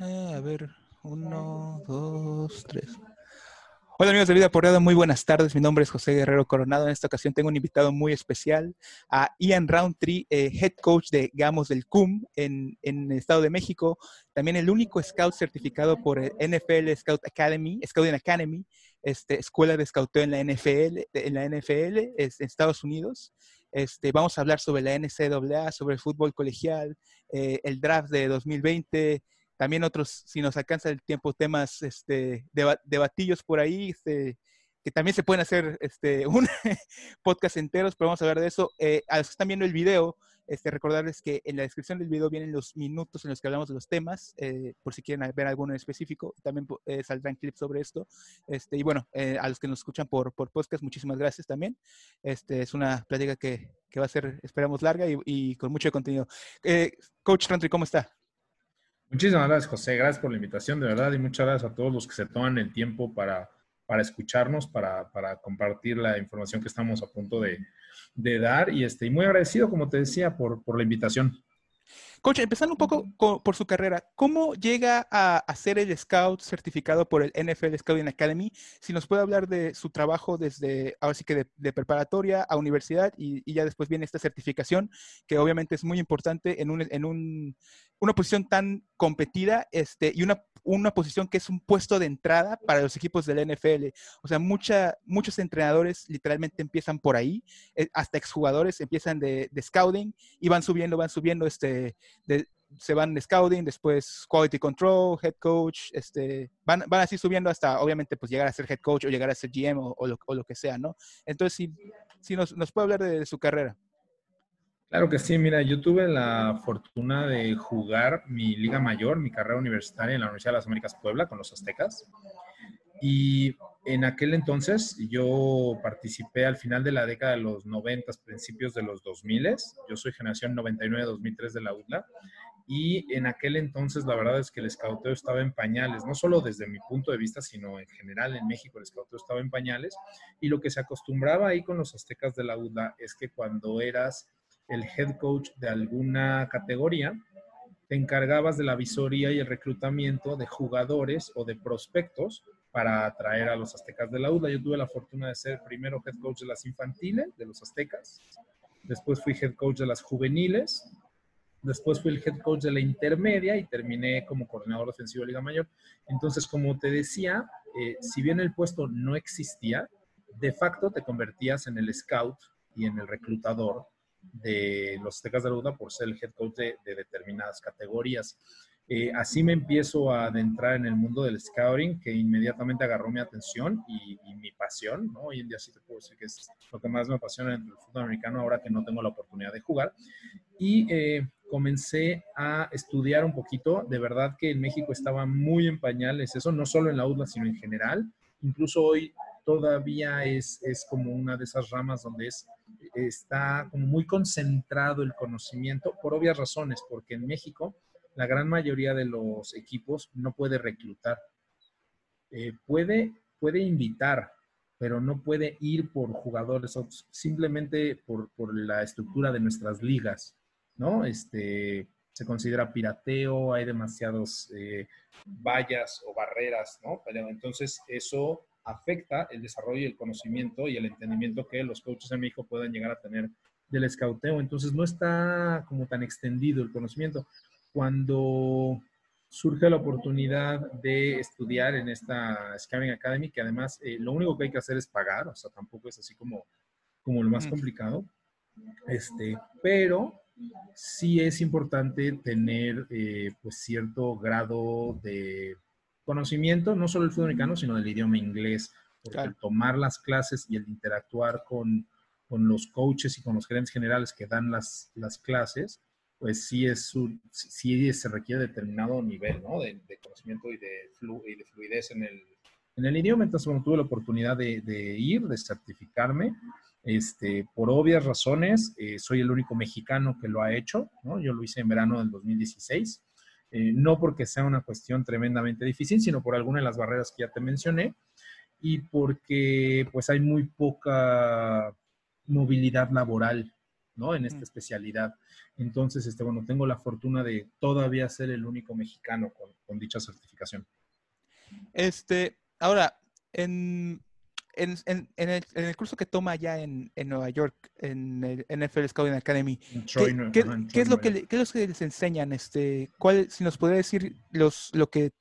Eh, a ver, uno, dos, tres. Hola amigos de Vida Porreada, muy buenas tardes. Mi nombre es José Guerrero Coronado. En esta ocasión tengo un invitado muy especial, a Ian Roundtree, eh, head coach de Gamos del CUM en, en, el Estado de México. También el único scout certificado por el NFL Scout Academy, Scouting Academy, este, escuela de scouteo en la NFL, en la NFL en Estados Unidos. Este, vamos a hablar sobre la NCAA, sobre el fútbol colegial, eh, el draft de 2020, también otros, si nos alcanza el tiempo, temas este, debatillos por ahí, este, que también se pueden hacer este, un podcast enteros, pero vamos a hablar de eso. Eh, a los que están viendo el video, este, recordarles que en la descripción del video vienen los minutos en los que hablamos de los temas, eh, por si quieren ver alguno en específico, también eh, saldrán clips sobre esto. Este, y bueno, eh, a los que nos escuchan por, por podcast, muchísimas gracias también. Este, es una plática que, que va a ser, esperamos, larga y, con mucho contenido. Coach Rantry, ¿cómo está? Muchísimas gracias, José. Gracias por la invitación, de verdad, y muchas gracias a todos los que se toman el tiempo para, para escucharnos, para, para compartir la información que estamos a punto de, de dar. Y, este, y muy agradecido, como te decía, por, por la invitación. Coach, empezando un poco por su carrera, ¿cómo llega a, ser el scout certificado por el NFL Scouting Academy? Si nos puede hablar de su trabajo desde, ahora sí que de, preparatoria a universidad y, ya después viene esta certificación, que obviamente es muy importante en, un, en un, una posición tan competida este, y una una posición que es un puesto de entrada para los equipos del NFL. O sea, mucha, muchos entrenadores literalmente empiezan por ahí, eh, hasta exjugadores empiezan de, scouting y van subiendo, van subiendo, este, se van de scouting, después quality control, head coach, este, van, van así subiendo hasta, obviamente, pues llegar a ser head coach o llegar a ser GM o, lo, que sea, ¿no? Entonces, si, si nos, nos puede hablar de su carrera. Claro que sí, mira, yo tuve la fortuna de jugar mi liga mayor, mi carrera universitaria en la Universidad de las Américas Puebla con los aztecas. Y en aquel entonces yo participé al final de la década de los 90, principios de los 2000. Yo soy generación 99-2003 de la UDLA. Y en aquel entonces la verdad es que el escauteo estaba en pañales, no solo desde mi punto de vista, sino en general en México el escauteo estaba en pañales. Y lo que se acostumbraba ahí con los aztecas de la UDLA es que cuando eras el head coach de alguna categoría, te encargabas de la visoría y el reclutamiento de jugadores o de prospectos para atraer a los aztecas de la UDA. Yo tuve la fortuna de ser primero head coach de las infantiles, de los aztecas, después fui head coach de las juveniles, después fui el head coach de la intermedia y terminé como coordinador ofensivo de Liga Mayor. Entonces, como te decía, eh, si bien el puesto no existía, de facto te convertías en el scout y en el reclutador de los Aztecas de la por ser el head coach de, determinadas categorías. Eh, así me empiezo a adentrar en el mundo del scouting, que inmediatamente agarró mi atención y, mi pasión. Hoy en día sí te puedo decir que es lo que más me apasiona en el fútbol americano, ahora que no tengo la oportunidad de jugar. Y eh, comencé a estudiar un poquito. De verdad que en México estaba muy en pañales eso, no solo en la UDLA, sino en general. Incluso hoy todavía es, es como una de esas ramas donde es está como muy concentrado el conocimiento por obvias razones, porque en México la gran mayoría de los equipos no puede reclutar. Eh, puede, puede invitar, pero no puede ir por jugadores, simplemente por, la estructura de nuestras ligas, ¿no? Este, se considera pirateo, hay demasiados eh, vallas o barreras, ¿no? Pero entonces eso afecta el desarrollo y el conocimiento y el entendimiento que los coaches en México puedan llegar a tener del escauteo. Entonces no está como tan extendido el conocimiento. Cuando surge la oportunidad de estudiar en esta Scouting Academy, que además eh, lo único que hay que hacer es pagar, o sea, tampoco es así como, como lo más complicado, este, pero sí es importante tener eh, pues cierto grado de conocimiento, no solo del fútbol americano, sino del idioma inglés. Porque el tomar las clases y el interactuar con, con, los coaches y con los gerentes generales que dan las, las clases, pues sí, es sí se requiere determinado nivel ¿no? de, conocimiento y de, y de fluidez en el, en el idioma. Entonces, bueno, tuve la oportunidad de, de ir, de certificarme. Este, por obvias razones, eh, soy el único mexicano que lo ha hecho, ¿no? Yo lo hice en verano del 2016. Eh, no porque sea una cuestión tremendamente difícil, sino por alguna de las barreras que ya te mencioné y porque pues hay muy poca movilidad laboral ¿no? En esta especialidad. Entonces, este, bueno, tengo la fortuna de todavía ser el único mexicano con, dicha certificación. Este, ahora, en, en, el, curso que toma ya en, Nueva York, en el NFL Scouting Academy, ¿qué, es lo que, ¿qué, es que les enseñan? Este, ¿cuál, si nos puede decir los, lo que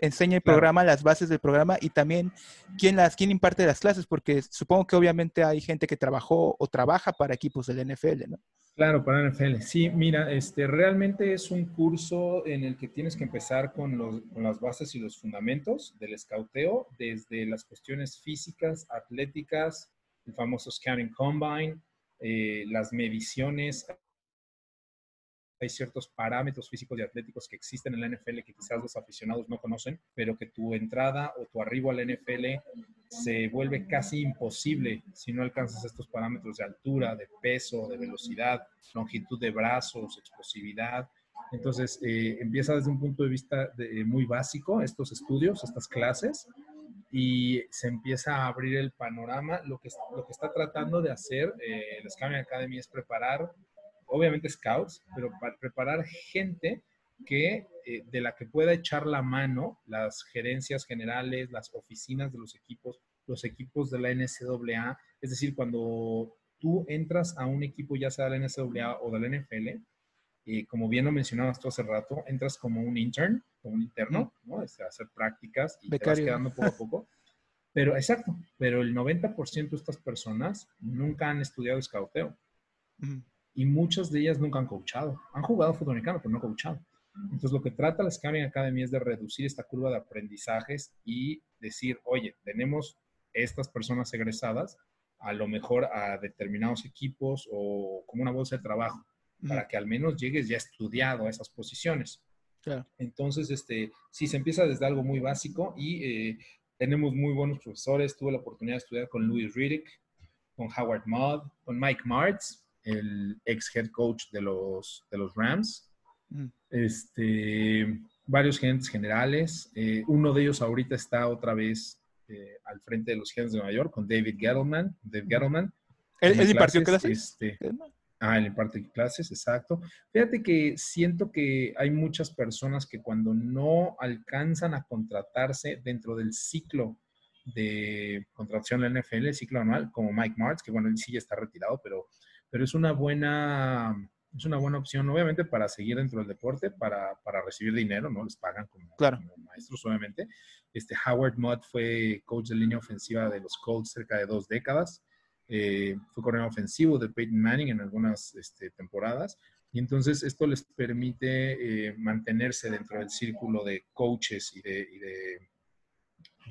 enseña el programa, las bases del programa y también quién, las, quién imparte las clases, porque supongo que obviamente hay gente que trabajó o trabaja para equipos del NFL, ¿no? Claro, para NFL. Sí, mira, este, realmente es un curso en el que tienes que empezar con, los, con las bases y los fundamentos del escauteo, desde las cuestiones físicas, atléticas, el famoso Scouting Combine, eh, las mediciones hay ciertos parámetros físicos y atléticos que existen en la NFL que quizás los aficionados no conocen, pero que tu entrada o tu arribo a la NFL se vuelve casi imposible si no alcanzas estos parámetros de altura, de peso, de velocidad, longitud de brazos, explosividad. Entonces, eh, empieza desde un punto de vista muy básico estos estudios, estas clases, y se empieza a abrir el panorama. Lo que, lo que está tratando de hacer eh, la Academy es preparar obviamente scouts, pero para preparar gente que, eh, de la que pueda echar la mano las gerencias generales, las oficinas de los equipos, los equipos de la NCAA. Es decir, cuando tú entras a un equipo, ya sea de la NCAA o de la NFL, eh, como bien lo mencionabas tú hace rato, entras como un intern, como un interno, ¿no? Es hacer prácticas y te vas quedando poco a poco. Pero, exacto, pero el 90% de estas personas nunca han estudiado escauteo y muchas de ellas nunca han coachado. Han jugado fútbol americano, pero no coachado. Entonces, lo que trata la Scouting Academy es de reducir esta curva de aprendizajes y decir, oye, tenemos estas personas egresadas, a lo mejor a determinados equipos o como una bolsa de trabajo, para que al menos llegues ya estudiado a esas posiciones. Entonces, este, sí, se empieza desde algo muy básico y eh, tenemos muy buenos profesores. Tuve la oportunidad de estudiar con Louis Riddick, con Howard Mudd, con Mike Martz, el ex head coach de los, de los Rams. Mm. Este, varios gerentes generales. Eh, uno de ellos ahorita está otra vez eh, al frente de los gerentes de Nueva York con David Gettleman. David Gettleman. ¿Él, impartió clases? Este, ah, él impartió clases, exacto. Fíjate que siento que hay muchas personas que cuando no alcanzan a contratarse dentro del ciclo de contratación de la NFL, el ciclo anual, como Mike Martz, que bueno, él sí ya está retirado, pero pero es una buena, es una buena opción, obviamente, para seguir dentro del deporte, para, para recibir dinero, ¿no? Les pagan como, claro. maestros, obviamente. Este Howard Mudd fue coach de línea ofensiva de los Colts cerca de dos décadas. Eh, fue corredor ofensivo de Peyton Manning en algunas este, temporadas. Y entonces esto les permite eh, mantenerse dentro del círculo de coaches y de, y de,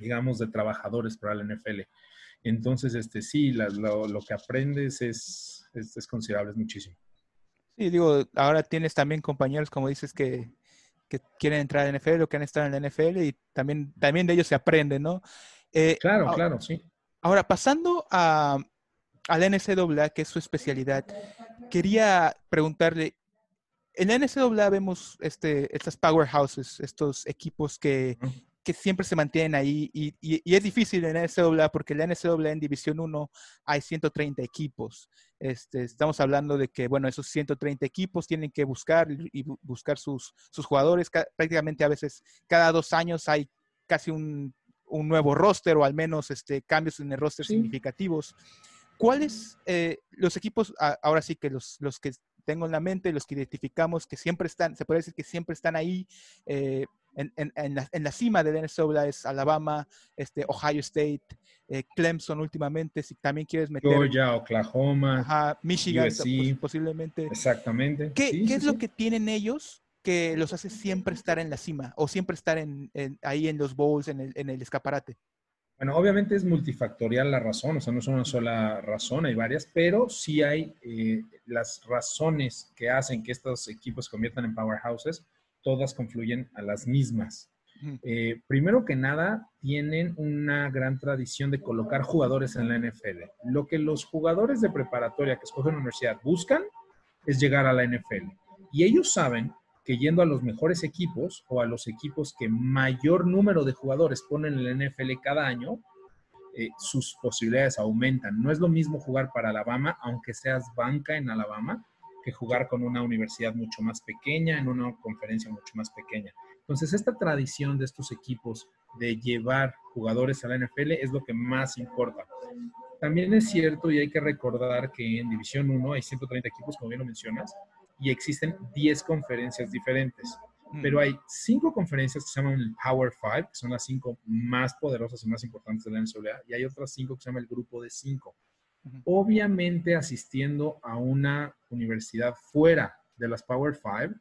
digamos, de trabajadores para la NFL. Entonces, este, sí, lo, lo, que aprendes es, es, considerable, es muchísimo. Sí, digo, ahora tienes también compañeros, como dices, que, quieren entrar en NFL o que han estado en la NFL y también, también de ellos se aprende, ¿no? Eh, claro, claro, sí. Ahora, pasando a, la NCAA, que es su especialidad, quería preguntarle, en la NCAA vemos este, estas powerhouses, estos equipos que, que siempre se mantienen ahí y, y, es difícil en la NCAA porque en la NCAA en División 1 hay 130 equipos. Este, estamos hablando de que, bueno, esos 130 equipos tienen que buscar y buscar sus, sus jugadores. Prácticamente a veces cada dos años hay casi un, un nuevo roster o al menos este, cambios en el roster significativos. ¿Cuáles eh, los equipos, ahora sí que los, los que tengo en la mente, los que identificamos, que siempre están, se puede decir que siempre están ahí, eh, en, en, la, en, la, cima de Venezuela es Alabama, este, Ohio State, eh, Clemson últimamente, si también quieres meter. Georgia, Oklahoma, Michigan, pues, posiblemente. Exactamente. ¿Qué, ¿qué es lo que tienen ellos que los hace siempre estar en la cima o siempre estar en, ahí en los bowls, en el, en el escaparate? Bueno, obviamente es multifactorial la razón, o sea, no es una sola razón, hay varias, pero sí hay eh, las razones que hacen que estos equipos se conviertan en powerhouses todas confluyen a las mismas. Eh, primero que nada, tienen una gran tradición de colocar jugadores en la NFL. Lo que los jugadores de preparatoria que escogen la universidad buscan es llegar a la NFL. Y ellos saben que yendo a los mejores equipos o a los equipos que mayor número de jugadores ponen en la NFL cada año, eh, sus posibilidades aumentan. No es lo mismo jugar para Alabama, aunque seas banca en Alabama, que jugar con una universidad mucho más pequeña, en una conferencia mucho más pequeña. Entonces, esta tradición de estos equipos de llevar jugadores a la NFL es lo que más importa. También es cierto y hay que recordar que en División 1 hay 130 equipos, como bien lo mencionas, y existen 10 conferencias diferentes. Mm. Pero hay cinco conferencias que se llaman el Power Five, que son las cinco más poderosas y más importantes de la NCAA, y hay otras cinco que se llama el Grupo de Obviamente, asistiendo a una universidad fuera de las Power Five,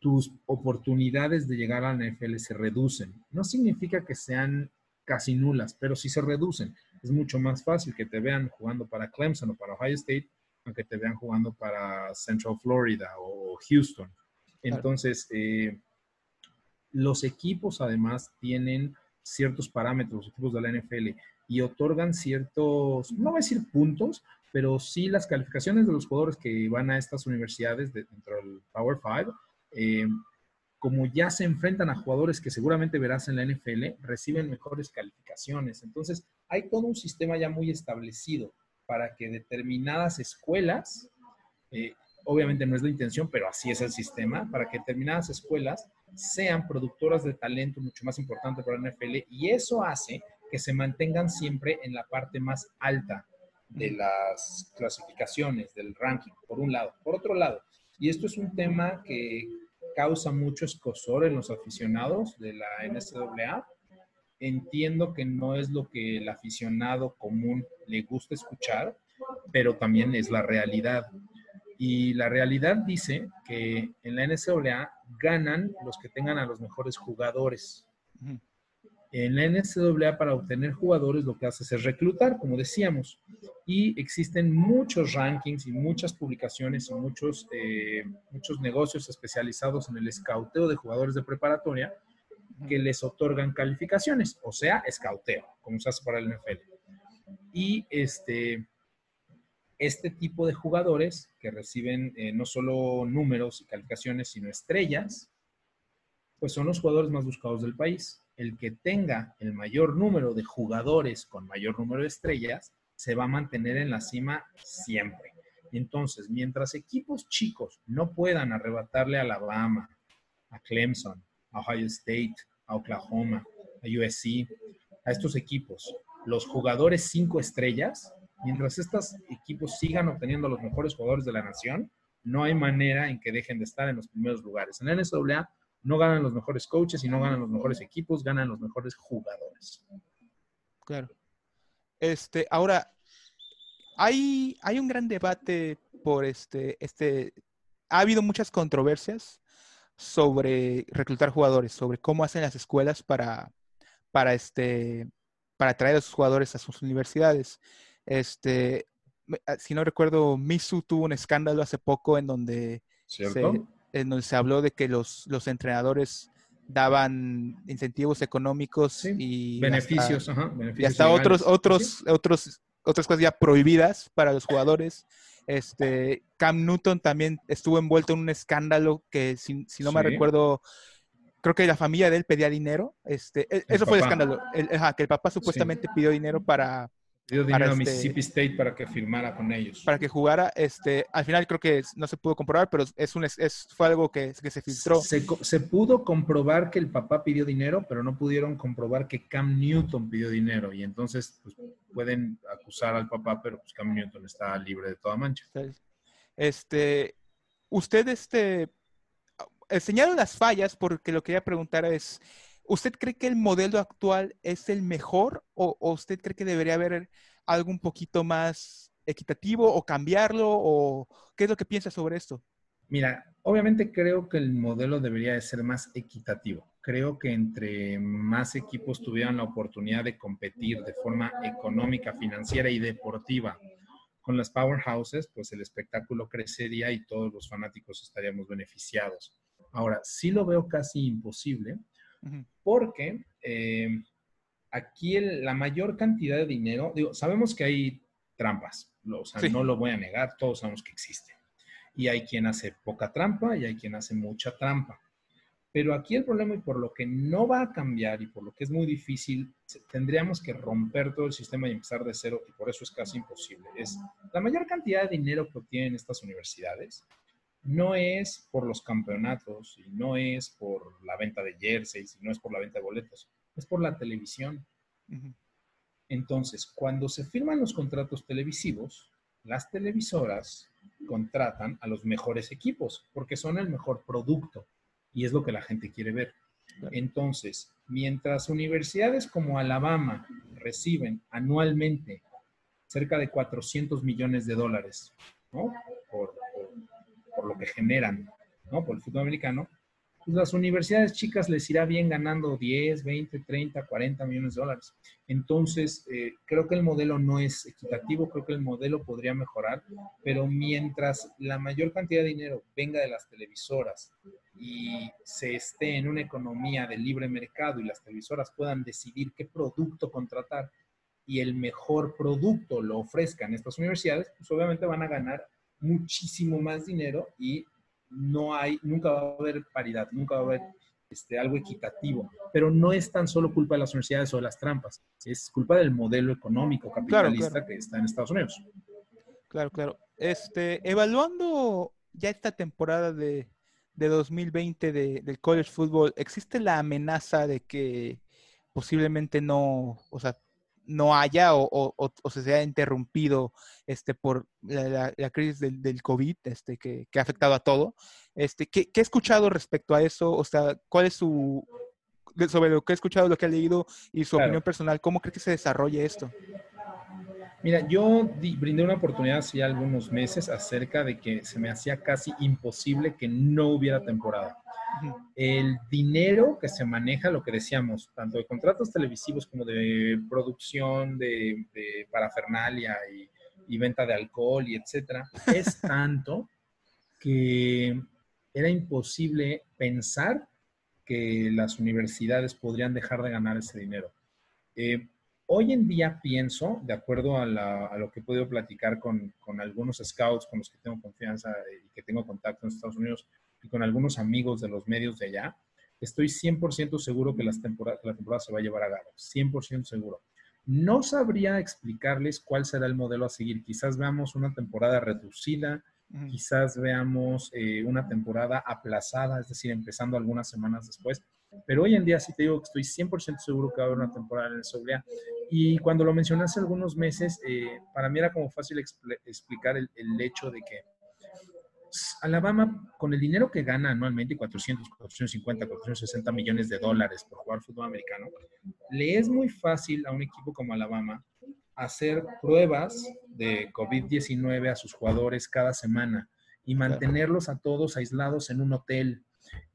tus oportunidades de llegar a la NFL se reducen. No significa que sean casi nulas, pero sí se reducen. Es mucho más fácil que te vean jugando para Clemson o para Ohio State, aunque te vean jugando para Central Florida o Houston. Entonces, eh, los equipos además tienen ciertos parámetros, los equipos de la NFL, y otorgan ciertos, no voy a decir puntos, pero sí las calificaciones de los jugadores que van a estas universidades dentro del Power Five, eh, como ya se enfrentan a jugadores que seguramente verás en la NFL, reciben mejores calificaciones. Entonces, hay todo un sistema ya muy establecido para que determinadas escuelas eh, obviamente no es la intención, pero así es el sistema, para que determinadas escuelas sean productoras de talento mucho más importante para la NFL y eso hace que se mantengan siempre en la parte más alta de las clasificaciones, del ranking, por un lado. Por otro lado, y esto es un tema que causa mucho escosor en los aficionados de la NCAA, entiendo que no es lo que el aficionado común le gusta escuchar, pero también es la realidad. Y la realidad dice que en la NCAA ganan los que tengan a los mejores jugadores. En la NCAA para obtener jugadores lo que haces es reclutar, como decíamos. Y existen muchos rankings y muchas publicaciones y muchos, eh, muchos negocios especializados en el escauteo de jugadores de preparatoria que les otorgan calificaciones, o sea, escauteo, como se hace para el NFL. Y este, este tipo de jugadores que reciben eh, no solo números y calificaciones, sino estrellas, pues son los jugadores más buscados del país. El que tenga el mayor número de jugadores con mayor número de estrellas se va a mantener en la cima siempre. Entonces, mientras equipos chicos no puedan arrebatarle a Alabama, a Clemson, a Ohio State, a Oklahoma, a USC, a estos equipos, los jugadores cinco estrellas, mientras estos equipos sigan obteniendo los mejores jugadores de la nación, no hay manera en que dejen de estar en los primeros lugares. En la no ganan los mejores coaches y no ganan los mejores equipos, ganan los mejores jugadores. Claro. Este, ahora, hay, hay un gran debate por este, este, ha habido muchas controversias sobre reclutar jugadores, sobre cómo hacen las escuelas para, para, este, para traer a sus jugadores a sus universidades. Este, ah, si no recuerdo, Misu tuvo un escándalo hace poco en donde, se, en donde se habló de que los, los entrenadores daban incentivos económicos y beneficios, hasta, y hasta otros, otros, otros, otras cosas ya prohibidas para los jugadores. Este, Cam Newton también estuvo envuelto en un escándalo que, si, no me recuerdo, creo que la familia de él pedía dinero. Este, e, eso fue el escándalo. que el papá supuestamente pidió dinero para, Dio dinero a este Mississippi State para que firmara con ellos. Para que jugara. Este, al final creo que no se pudo comprobar, pero es un, es, fue algo que, que se filtró. Se, se, pudo comprobar que el papá pidió dinero, pero no pudieron comprobar que Cam Newton pidió dinero. Y entonces pues, pueden acusar al papá, pero pues Cam Newton está libre de toda mancha. Este, usted este, señaló las fallas porque lo que quería preguntar es ¿Usted cree que el modelo actual es el mejor o, usted cree que debería haber algo un poquito más equitativo o cambiarlo o qué es lo que piensa sobre esto? Mira, obviamente creo que el modelo debería de ser más equitativo. Creo que entre más equipos tuvieran la oportunidad de competir de forma económica, financiera y deportiva con las powerhouses, pues el espectáculo crecería y todos los fanáticos estaríamos beneficiados. Ahora, sí lo veo casi imposible porque eh, aquí la mayor cantidad de dinero, digo, sabemos que hay trampas, o sea, no lo voy a negar, todos sabemos que existen. Y hay quien hace poca trampa y hay quien hace mucha trampa. Pero aquí el problema y por lo que no va a cambiar y por lo que es muy difícil, tendríamos que romper todo el sistema y empezar de cero y por eso es casi imposible. Es la mayor cantidad de dinero que obtienen estas universidades no es por los campeonatos y no es por la venta de jerseys y no es por la venta de boletos, es por la televisión. Entonces, cuando se firman los contratos televisivos, las televisoras contratan a los mejores equipos porque son el mejor producto y es lo que la gente quiere ver. Entonces, mientras universidades como Alabama reciben anualmente cerca de 400 millones de dólares ¿no? por, lo que generan ¿no? por el fútbol americano, pues las universidades chicas les irá bien ganando 10, 20, 30, 40 millones de dólares. Entonces, eh, creo que el modelo no es equitativo, creo que el modelo podría mejorar, pero mientras la mayor cantidad de dinero venga de las televisoras y se esté en una economía de libre mercado y las televisoras puedan decidir qué producto contratar y el mejor producto lo ofrezcan estas universidades, pues obviamente van a ganar muchísimo más dinero y no hay, nunca va a haber paridad, nunca va a haber este, algo equitativo. Pero no es tan solo culpa de las universidades o de las trampas, es culpa del modelo económico capitalista que está en Estados Unidos. Claro, claro. Este, evaluando ya esta temporada de, de 2020 de, del college football, ¿existe la amenaza de que posiblemente no, o sea, no haya o, se sea interrumpido este, por la, crisis del, del, COVID este, que, ha afectado a todo. Este, ¿qué, ¿qué, ha escuchado respecto a eso? O sea, ¿cuál es su, sobre lo que ha escuchado, lo que ha leído y su opinión personal, cómo cree que se desarrolle esto? Mira, yo brindé una oportunidad hace algunos meses acerca de que se me hacía casi imposible que no hubiera temporada el dinero que se maneja, lo que decíamos, tanto de contratos televisivos como de producción de, parafernalia y, venta de alcohol y etcétera, es tanto que era imposible pensar que las universidades podrían dejar de ganar ese dinero. Eh, hoy en día pienso, de acuerdo a, lo que he podido platicar con, con, algunos scouts con los que tengo confianza y que tengo contacto en Estados Unidos, y con algunos amigos de los medios de allá, estoy 100% seguro que las temporada, la temporada se va a llevar a cabo, 100% seguro. No sabría explicarles cuál será el modelo a seguir. Quizás veamos una temporada reducida, quizás veamos eh, una temporada aplazada, es decir, empezando algunas semanas después. Pero hoy en día sí te digo que estoy 100% seguro que va a haber una temporada en el SOBLEA. Y cuando lo mencioné hace algunos meses, eh, para mí era como fácil explicar el, el hecho de que Alabama, con el dinero que gana anualmente, 400, 450, 460 millones de dólares por jugar fútbol americano, le es muy fácil a un equipo como Alabama hacer pruebas de COVID-19 a sus jugadores cada semana y mantenerlos a todos aislados en un hotel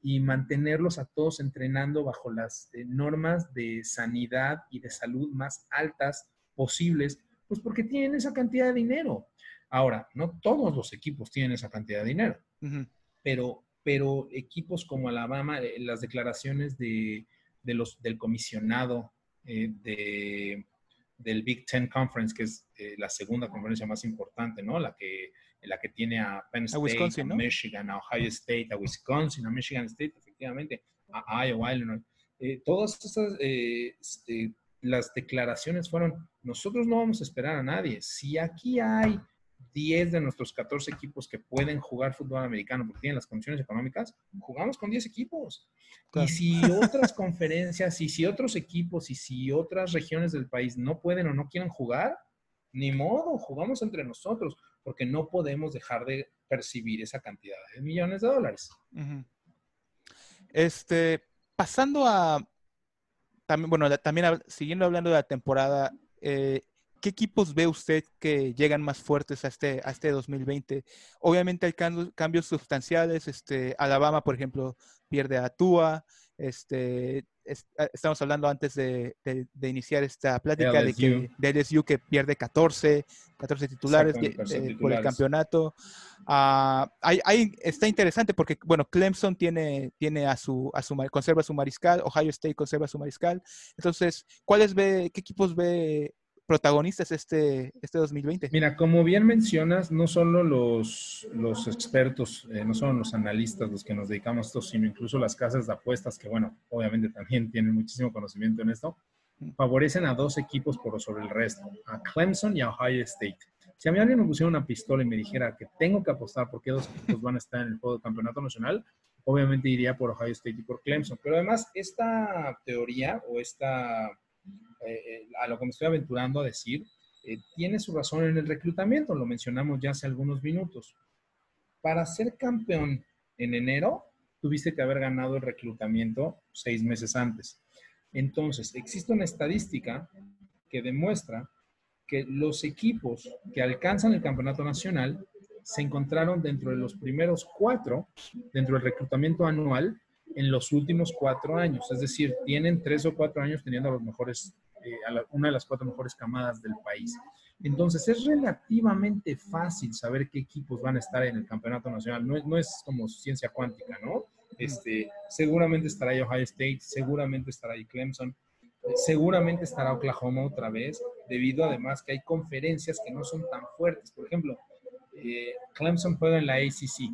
y mantenerlos a todos entrenando bajo las eh, normas de sanidad y de salud más altas posibles, pues porque tienen esa cantidad de dinero. Ahora, no todos los equipos tienen esa cantidad de dinero, pero, pero equipos como Alabama, eh, las declaraciones de, los, del comisionado eh, de, del Big Ten Conference, que es eh, la segunda conferencia más importante, ¿no? La que, la que tiene a Penn State, a, Michigan, a Ohio State, a Wisconsin, a Michigan State, efectivamente, a Iowa, Illinois. todas esas este, las declaraciones fueron, nosotros no vamos a esperar a nadie. Si aquí hay 10 de nuestros 14 equipos que pueden jugar fútbol americano porque tienen las condiciones económicas, jugamos con 10 equipos. Y si otras conferencias, y si otros equipos, y si otras regiones del país no pueden o no quieren jugar, ni modo, jugamos entre nosotros, porque no podemos dejar de percibir esa cantidad de millones de dólares. Este, pasando a, también, bueno, también siguiendo hablando de la temporada, eh, ¿qué equipos ve usted que llegan más fuertes a este, a este 2020? Obviamente hay cambios, sustanciales. Este, Alabama, por ejemplo, pierde a Tua. Este, ah, estamos hablando antes de, iniciar esta plática de, que, de LSU que pierde 14, 14 titulares eh, por el campeonato. Ah, está interesante porque, bueno, Clemson tiene, tiene a su, a su, conserva su mariscal, Ohio State conserva su mariscal. Entonces, ¿cuáles ve, qué equipos ve protagonistas este, este 2020. Mira, como bien mencionas, no solo los, los expertos, eh, no solo los analistas los que nos dedicamos a esto, sino incluso las casas de apuestas, que bueno, obviamente también tienen muchísimo conocimiento en esto, favorecen a dos equipos por sobre el resto, a Clemson y a Ohio State. Si a mí alguien me pusiera una pistola y me dijera que tengo que apostar porque dos equipos van a estar en el juego de campeonato nacional, obviamente iría por Ohio State y por Clemson. Pero además, esta teoría o esta, eh, eh, a lo que me estoy aventurando a decir, eh, tiene su razón en el reclutamiento, lo mencionamos ya hace algunos minutos. Para ser campeón en enero, tuviste que haber ganado el reclutamiento seis meses antes. Entonces, existe una estadística que demuestra que los equipos que alcanzan el campeonato nacional se encontraron dentro de los primeros cuatro, dentro del reclutamiento anual, en los últimos cuatro años. Es decir, tienen tres o cuatro años teniendo a los mejores, eh, una de las cuatro mejores camadas del país. Entonces, es relativamente fácil saber qué equipos van a estar en el campeonato nacional. No es, no es como ciencia cuántica, ¿no? Este, seguramente estará ahí Ohio State, seguramente estará ahí Clemson, seguramente estará Oklahoma otra vez, debido además que hay conferencias que no son tan fuertes. Por ejemplo, eh, Clemson juega en la ACC.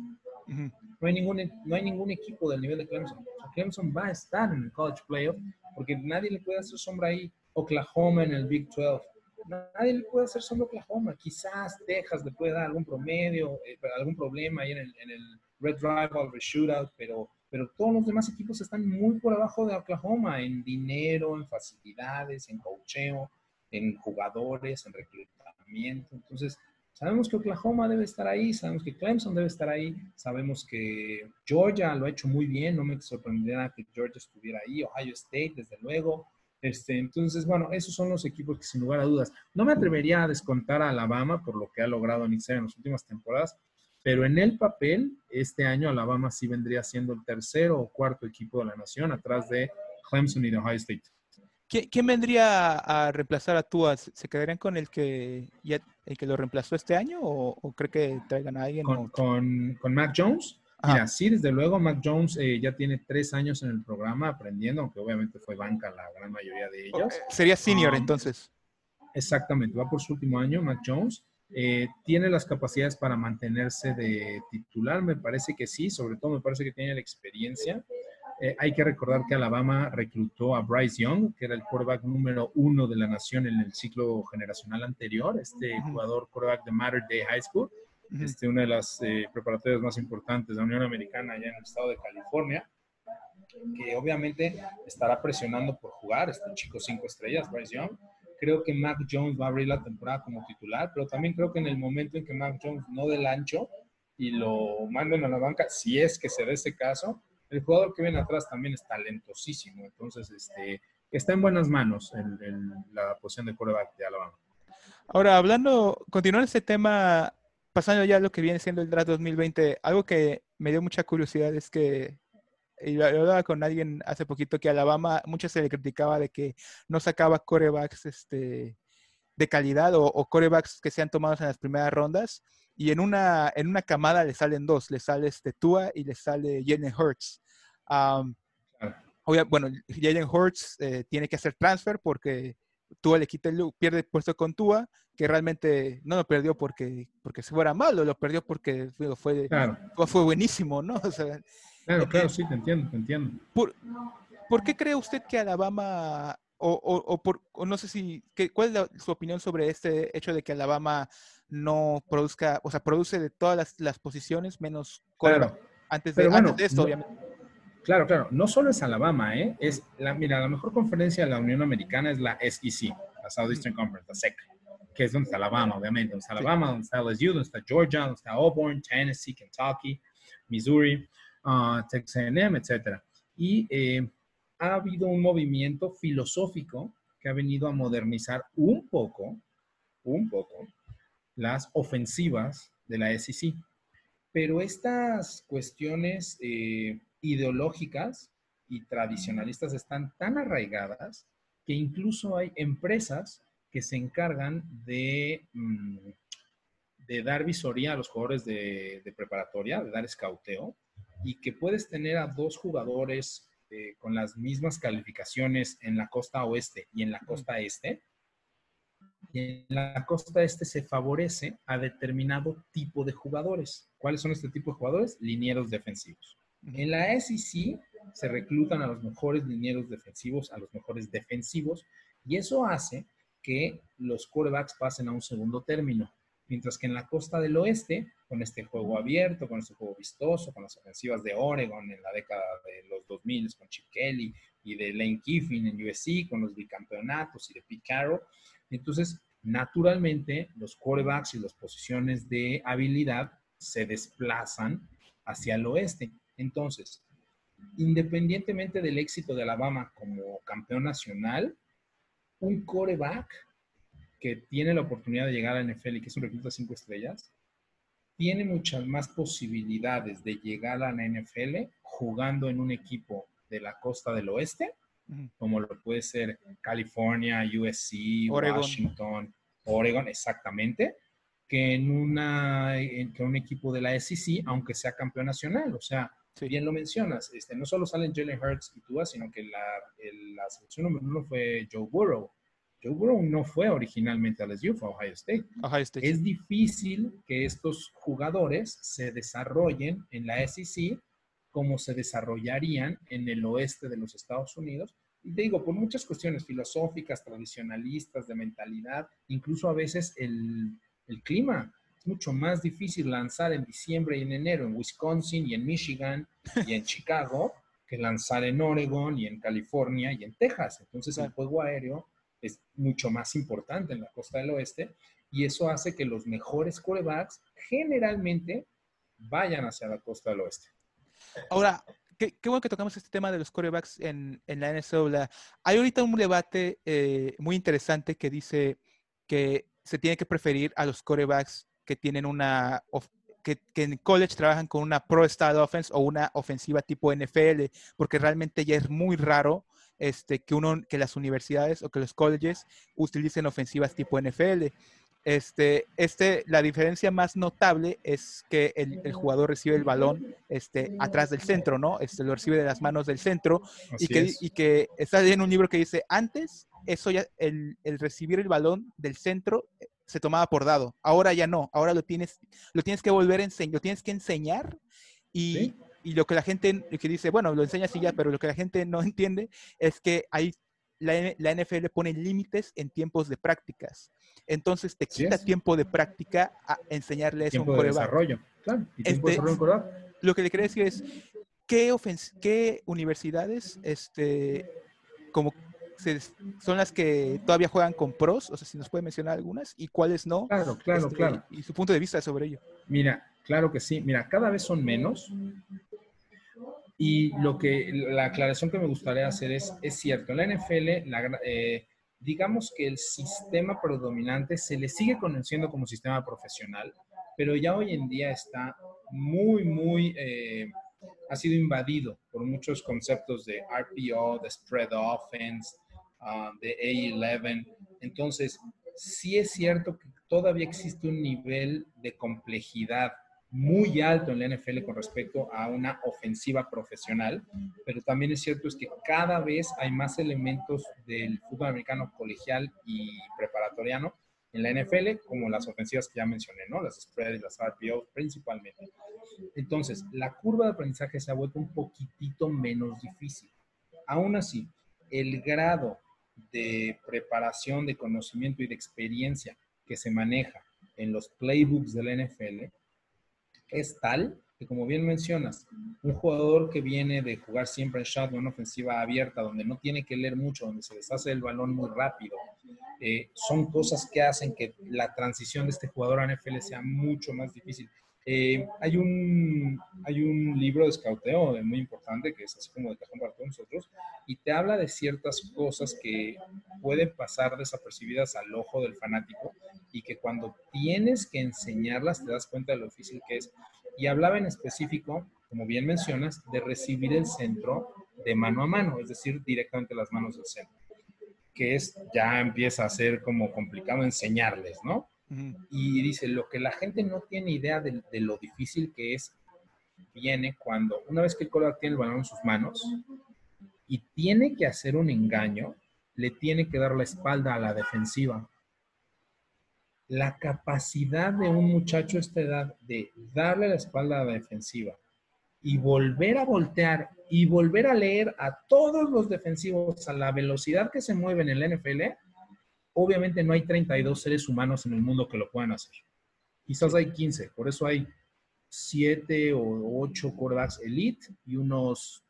no, hay ningún, no hay ningún equipo del nivel de Clemson. Clemson va a estar en el College Playoff porque nadie le puede hacer sombra ahí. Oklahoma en el Big 12. Nadie le puede hacer a Oklahoma. Quizás Texas le puede dar algún promedio, eh, algún problema ahí en el, en el Red Rival, Shootout, pero, pero todos los demás equipos están muy por abajo de Oklahoma en dinero, en facilidades, en cocheo, en jugadores, en reclutamiento. Entonces, sabemos que Oklahoma debe estar ahí, sabemos que Clemson debe estar ahí, sabemos que Georgia lo ha hecho muy bien, no me sorprendería que Georgia estuviera ahí, Ohio State, desde luego. Este, entonces, bueno, esos son los equipos que sin lugar a dudas, no me atrevería a descontar a Alabama por lo que ha logrado Nick en las últimas temporadas, pero en el papel, este año Alabama sí vendría siendo el tercero o cuarto equipo de la nación, atrás de Clemson y de Ohio State. ¿Quién vendría a reemplazar a Tua? ¿Se quedarían con el que ya, el que lo reemplazó este año o, cree que traigan a alguien? ¿Con, con, Mac Jones? Mira, sí, desde luego, Mac Jones eh, ya tiene tres años en el programa aprendiendo, aunque obviamente fue banca la gran mayoría de ellos. Sería senior um, entonces. Exactamente, va por su último año, Mac Jones. Eh, ¿Tiene las capacidades para mantenerse de titular? Me parece que sí, sobre todo me parece que tiene la experiencia. Eh, hay que recordar que Alabama reclutó a Bryce Young, que era el quarterback número uno de la nación en el ciclo generacional anterior, este jugador quarterback de Matter Day High School, este, una de las eh, preparatorias más importantes de la Unión Americana allá en el estado de California, que obviamente estará presionando por jugar, este chico cinco estrellas, Bryce Young. Creo que Mac Jones va a abrir la temporada como titular, pero también creo que en el momento en que Mac Jones no dé el ancho y lo manden a la banca, si es que se dé ese caso, el jugador que viene atrás también es talentosísimo. Entonces, este, está en buenas manos en, la posición de quarterback de Alabama. Ahora, hablando, continuando este tema, pasando ya a lo que viene siendo el draft 2020, algo que me dio mucha curiosidad es que y hablaba con alguien hace poquito que Alabama, mucho se le criticaba de que no sacaba corebacks este, de calidad o, corebacks que sean tomados en las primeras rondas. Y en una, en una camada le salen dos, le sale este Tua y le sale Jalen Hurts. bueno, Jalen Hurts eh, tiene que hacer transfer porque Tua le quita el pierde el puesto con Tua, que realmente no lo perdió porque, porque se fuera malo, lo perdió porque fue, fue, fue buenísimo, ¿no? O sea, Claro, claro, sí, te entiendo, te entiendo. ¿Por, ¿por qué cree usted que Alabama, o, o, por, no sé si, cuál es su opinión sobre este hecho de que Alabama no produzca, o sea, produce de todas las, las posiciones menos claro. antes, de, antes de esto, obviamente? Claro, claro, no solo es Alabama, ¿eh? Es la, mira, la mejor conferencia de la Unión Americana es la SEC, la Southeastern Conference, la SEC, que es donde está Alabama, obviamente, donde está Alabama, donde está LSU, donde está Georgia, donde está Auburn, Tennessee, Kentucky, Missouri uh, Texas A&M, etc. Y eh, ha habido un movimiento filosófico que ha venido a modernizar un poco, un poco, las ofensivas de la SEC. Pero estas cuestiones eh, ideológicas y tradicionalistas están tan arraigadas que incluso hay empresas que se encargan de, mm, de dar visoría a los jugadores de, de preparatoria, de dar escauteo, y que puedes tener a dos jugadores eh, con las mismas calificaciones en la costa oeste y en la costa este Y en la costa este se favorece a determinado tipo de jugadores. ¿Cuáles son este tipo de jugadores? Linieros defensivos. En la SEC se reclutan a los mejores linieros defensivos, a los mejores defensivos, y eso hace que los quarterbacks pasen a un segundo término. Mientras que en la costa del oeste, con este juego abierto, con este juego vistoso, con las ofensivas de Oregon en la década de los 2000 con Chip Kelly y de Lane Kiffin en USC, con los bicampeonatos y de Pete Carroll, entonces naturalmente los quarterbacks y las posiciones de habilidad se desplazan hacia el oeste. Entonces, independientemente del éxito de Alabama como campeón nacional, un quarterback que tiene la oportunidad de llegar a la NFL y que es un recluta cinco estrellas, tiene muchas más posibilidades de llegar a la NFL jugando en un equipo de la costa del oeste, como lo puede ser California, USC, Washington, Oregon, exactamente, que en, una, que un equipo de la SEC, aunque sea campeón nacional. O sea, bien lo mencionas, este, no solo salen Jalen Hurts y Tua, sino que la, la selección número uno fue Joe Burrow. Joe Burrow no fue originalmente a LSU, fue a Ohio State. Ohio State. Es difícil que estos jugadores se desarrollen en la SEC como se desarrollarían en el oeste de los Estados Unidos. Y digo, por muchas cuestiones filosóficas, tradicionalistas, de mentalidad, incluso a veces el, el clima. Es mucho más difícil lanzar en diciembre y en enero en Wisconsin y en Michigan y en Chicago que lanzar en Oregon y en California y en Texas. Entonces el juego aéreo es mucho más importante en la costa del oeste y eso hace que los mejores quarterbacks generalmente vayan hacia la costa del oeste. Ahora, qué, bueno que tocamos este tema de los quarterbacks en, en la NCAA. Hay ahorita un debate eh, muy interesante que dice que se tiene que preferir a los quarterbacks que tienen una que, que, en college trabajan con una pro style offense o una ofensiva tipo NFL, porque realmente ya es muy raro este, que, uno, que las universidades o que los colleges utilicen ofensivas tipo NFL. Este, este, la diferencia más notable es que el, jugador recibe el balón este, atrás del centro, ¿no? Este, lo recibe de las manos del centro y que, y que, está en un libro que dice, antes, eso ya, el, el, recibir el balón del centro se tomaba por dado. Ahora ya no, ahora lo tienes, lo tienes que volver a enseñar, lo tienes que enseñar y, y lo que la gente que dice, bueno, lo enseña así ya, pero lo que la gente no entiende es que ahí la, la NFL pone límites en tiempos de prácticas. Entonces te quita tiempo de práctica a enseñarle eso a un de desarrollo, claro. Y tiempo de este, desarrollo lo que le quería decir es, ¿qué, ¿qué universidades este, como son las que todavía juegan con pros? O sea, si nos puede mencionar algunas y cuáles no. Claro, claro, este, claro. Y su punto de vista sobre ello. Mira, claro que sí. Mira, cada vez son menos. Y lo que, la aclaración que me gustaría hacer es, es cierto, en la NFL, la, eh, digamos que el sistema predominante se le sigue conociendo como sistema profesional, pero ya hoy en día está muy, muy, eh, ha sido invadido por muchos conceptos de RPO, de spread offense, uh, de A11. Entonces, sí es cierto que todavía existe un nivel de complejidad muy alto en la NFL con respecto a una ofensiva profesional, pero también es cierto es que cada vez hay más elementos del fútbol americano colegial y preparatoriano en la NFL, como las ofensivas que ya mencioné, ¿no? Las spread y las RPO principalmente. Entonces, la curva de aprendizaje se ha vuelto un poquitito menos difícil. Aún así, el grado de preparación, de conocimiento y de experiencia que se maneja en los playbooks de la NFL es tal que, como bien mencionas, un jugador que viene de jugar siempre en shotgun, una ofensiva abierta, donde no tiene que leer mucho, donde se deshace el balón muy rápido, eh, son cosas que hacen que la transición de este jugador a NFL sea mucho más difícil. Eh, hay, un, hay un libro de escauteo muy importante que es así como de cajón para todos nosotros y te habla de ciertas cosas que pueden pasar desapercibidas al ojo del fanático y que cuando tienes que enseñarlas te das cuenta de lo difícil que es. Y hablaba en específico, como bien mencionas, de recibir el centro de mano a mano, es decir, directamente las manos del centro, que es ya empieza a ser como complicado enseñarles, ¿no? Y dice, lo que la gente no tiene idea de, lo difícil que es, viene cuando una vez que el coreback tiene el balón en sus manos y tiene que hacer un engaño, le tiene que dar la espalda a la defensiva. la capacidad de un muchacho a esta edad de darle la espalda a la defensiva y volver a voltear y volver a leer a todos los defensivos a la velocidad que se mueven en el NFL, obviamente no hay 32 seres humanos en el mundo que lo puedan hacer. Quizás hay 15, por eso hay 7 o 8 quarterbacks elite y unos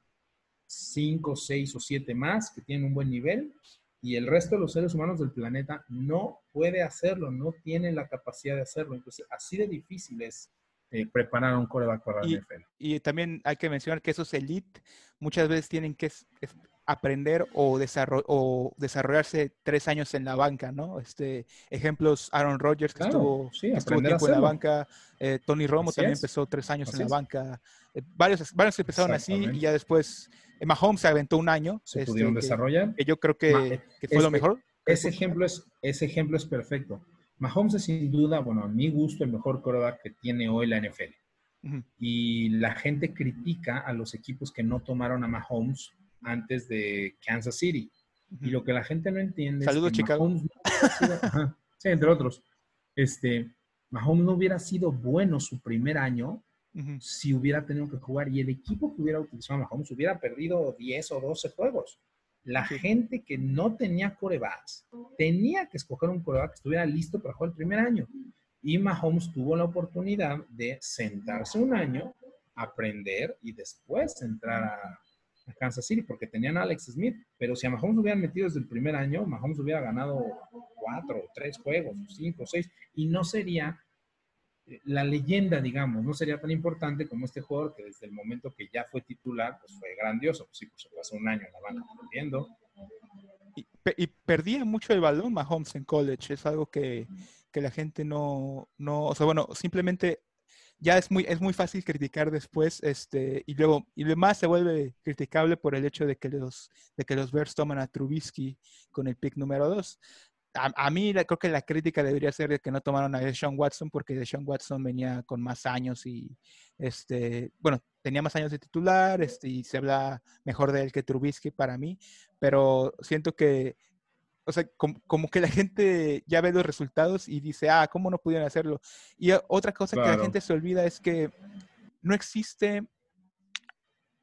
5, 6 o 7 más que tienen un buen nivel y el resto de los seres humanos del planeta no puede hacerlo, no tiene la capacidad de hacerlo. Entonces, así de difícil es eh, preparar un coreback para y, la NFL. Y también hay que mencionar que esos elite muchas veces tienen que aprender o, o, desarrollarse tres años en la banca, ¿no? Este, ejemplos, Aaron Rodgers, que estuvo, tiempo en la banca, eh, Tony Romo también empezó tres años en la banca, eh, varios, varios empezaron así y ya después Mahomes se aventó un año. Se este, pudieron desarrollar. Que yo creo que, fue lo mejor. Ese ejemplo, es, ese ejemplo es perfecto. Mahomes es sin duda, bueno, a mi gusto, el mejor quarterback que tiene hoy la NFL. Y la gente critica a los equipos que no tomaron a Mahomes antes de Kansas City. Y lo que la gente no entiende Saludos, es que Chicago. Mahomes sí, entre otros. Este, Mahomes no hubiera sido bueno su primer año si hubiera tenido que jugar y el equipo que hubiera utilizado a Mahomes hubiera perdido 10 o 12 juegos. La gente que no tenía corebacks tenía que escoger un coreback que estuviera listo para jugar el primer año. Y Mahomes tuvo la oportunidad de sentarse un año, aprender y después entrar a, Kansas City, porque tenían a Alex Smith. Pero si a Mahomes hubieran metido desde el primer año, Mahomes hubiera ganado cuatro, tres juegos, cinco, seis, y no sería la leyenda, digamos, no sería tan importante como este jugador que desde el momento que ya fue titular, pues fue grandioso. Pues sí, pues se pasó un año en la banca perdiendo. Y, y, perdía mucho el balón Mahomes en college. Es algo que, que, la gente no, no, o sea, bueno, simplemente ya es muy, es muy fácil criticar después, este, y luego, y además se vuelve criticable por el hecho de que los, de que los Bears toman a Trubisky con el pick número 2 a, mí creo que la crítica debería ser de que no tomaron a Deshaun Watson porque Deshaun Watson venía con más años y, este, bueno, tenía más años de titular este, y se habla mejor de él que Trubisky para mí, pero siento que, o sea, como, que la gente ya ve los resultados y dice, ah, ¿cómo no pudieron hacerlo? Y otra cosa que la gente se olvida es que no existe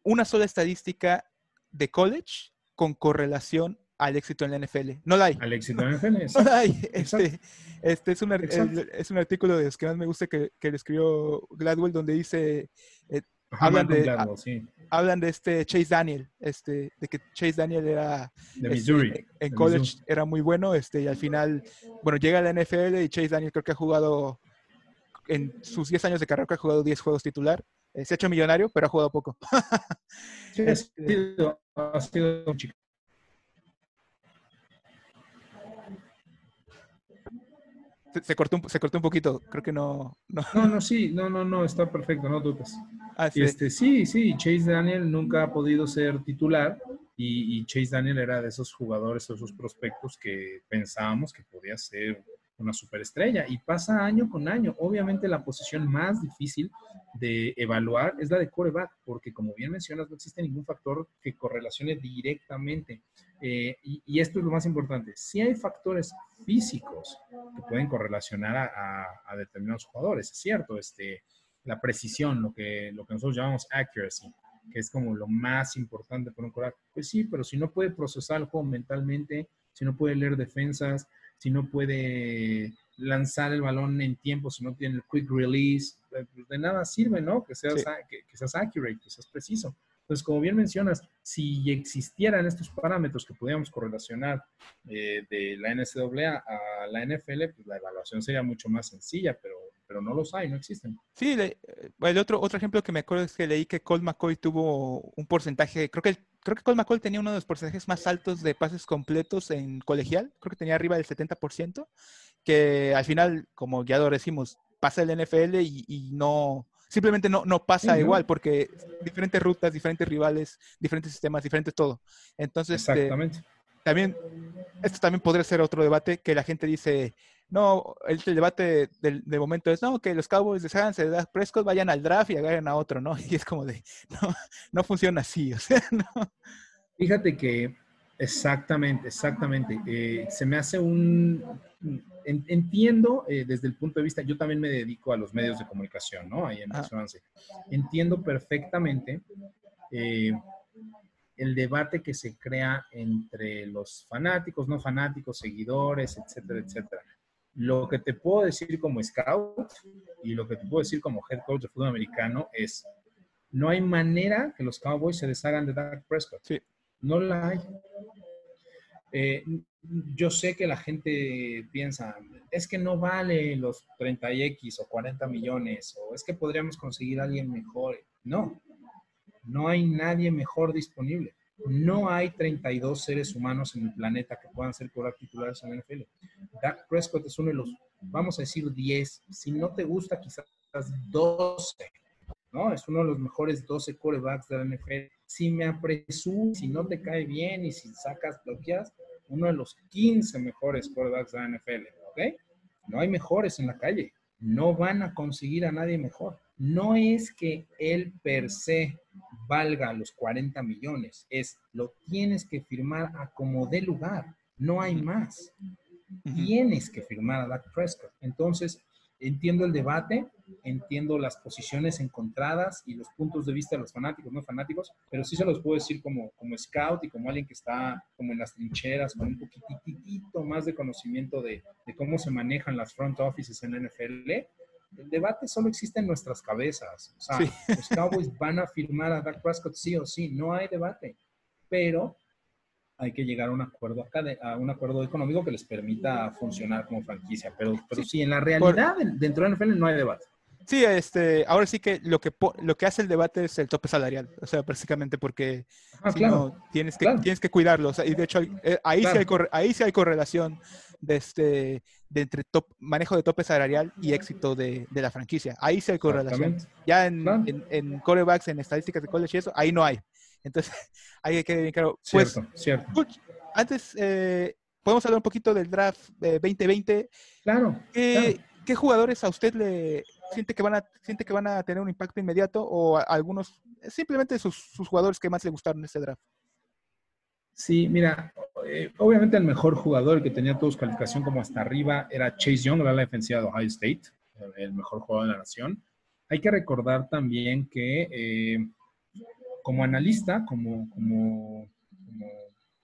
una sola estadística de college con correlación al éxito en la NFL. No la hay. Al éxito en la NFL. No la hay. Este, este es, un, es un artículo de los que más me gusta que, que le escribió Gladwell, donde dice, eh, hablan, de, hablan de este Chase Daniel, este, de que Chase Daniel era de este, en college era muy bueno, este, y al final, bueno, llega a la NFL y Chase Daniel creo que ha jugado en sus 10 años de carrera, que ha jugado 10 juegos titular. Eh, se ha hecho millonario, pero ha jugado poco. sí, ha sido, ha sido un chico Se, cortó un, se cortó un poquito, creo que no, no. No, sí, no, no, no, está perfecto, no dudes. Ah, sí. Este, sí, sí, Chase Daniel nunca ha podido ser titular y, y, Chase Daniel era de esos jugadores, esos prospectos que pensábamos que podía ser una superestrella y pasa año con año. Obviamente la posición más difícil de evaluar es la de coreback, porque como bien mencionas, no existe ningún factor que correlacione directamente. Eh, y, esto es lo más importante. Si hay factores físicos que pueden correlacionar a, determinados jugadores, es cierto, este, la precisión, lo que, lo que nosotros llamamos accuracy, que es como lo más importante para un coreback. Pues sí, pero si no puede procesar el juego mentalmente, si no puede leer defensas, si no puede lanzar el balón en tiempo, si no tiene el quick release, pues de nada sirve, ¿no? Que seas, que, seas accurate, que seas preciso. Entonces, como bien mencionas, si existieran estos parámetros que pudiéramos correlacionar eh, de la NCAA a la NFL, pues la evaluación sería mucho más sencilla, pero, pero no los hay, no existen. Sí, el otro, otro ejemplo que me acuerdo es que leí que Colt McCoy tuvo un porcentaje, creo que el creo que Cole McColl tenía uno de los porcentajes más altos de pases completos en colegial, creo que tenía arriba del 70%, que al final, como ya lo decimos, pasa el NFL y, no, simplemente no, no pasa igual, porque diferentes rutas, diferentes rivales, diferentes sistemas, diferentes todo. Entonces, este, Exactamente. también, esto también podría ser otro debate que la gente dice, no, el, debate del, momento es, no, que los Cowboys de Dak Prescott, vayan al draft y agarren a otro, ¿no? Y es como de, no, no funciona así, o sea, no. Fíjate que Exactamente, exactamente. Eh, se me hace un... entiendo eh, desde el punto de vista, yo también me dedico a los medios de comunicación, ¿no? Ahí en ah. Entiendo perfectamente eh, el debate que se crea entre los fanáticos, no fanáticos, seguidores, etcétera, etcétera. Lo que te puedo decir como scout y lo que te puedo decir como head coach de fútbol americano es, no hay manera que los Cowboys se deshagan de Dak Prescott. Sí. No la hay. Eh, yo sé que la gente piensa, es que no vale los 30X o 40 millones, o es que podríamos conseguir a alguien mejor. No, no hay nadie mejor disponible. No hay 32 seres humanos en el planeta que puedan ser coreback titulares en la NFL. Dak Prescott es uno de los, vamos a decir, 10. Si no te gusta, quizás 12. ¿no? Es uno de los mejores 12 corebacks de la NFL. Si me apresuro, si no te cae bien y si sacas, bloqueas, uno de los 15 mejores corebacks de la NFL, ¿ok? No hay mejores en la calle. No van a conseguir a nadie mejor. No es que él per se valga los 40 millones, es lo tienes que firmar a como dé lugar. No hay más. Tienes que firmar a Dak Prescott. Entonces, entiendo el debate, entiendo las posiciones encontradas y los puntos de vista de los fanáticos, no fanáticos, pero sí se los puedo decir como, como scout y como alguien que está como en las trincheras, con un poquitito más de conocimiento de, de cómo se manejan las front offices en la NFL. El debate solo existe en nuestras cabezas. O sea, los Cowboys van a firmar a Dak Prescott sí o sí, no hay debate. Pero hay que llegar a un acuerdo acá a un acuerdo económico que les permita funcionar como franquicia. Pero, pero sí, en la realidad, dentro de la NFL no hay debate. Sí, este, ahora sí que lo que lo que hace el debate es el tope salarial, o sea, básicamente porque tienes que tienes que cuidarlo, y de hecho eh, ahí sí hay ahí sí hay correlación de este de entre top, manejo de tope salarial y éxito de, de la franquicia. Ahí sí hay correlación. Ya en, en, en, corebacks, en estadísticas de college y eso, ahí no hay. Entonces, hay que bien claro. Pues, cierto, cierto. Antes, eh, podemos hablar un poquito del draft 2020. Claro ¿Qué, ¿Qué, jugadores a usted le siente que van a siente que van a tener un impacto inmediato o algunos simplemente sus, sus jugadores que más le gustaron en este draft? Sí, mira, eh, obviamente el mejor jugador que tenía todos calificación como hasta arriba era Chase Young, la defensiva de Ohio State, el mejor jugador de la nación. Hay que recordar también que eh, como analista, como, como,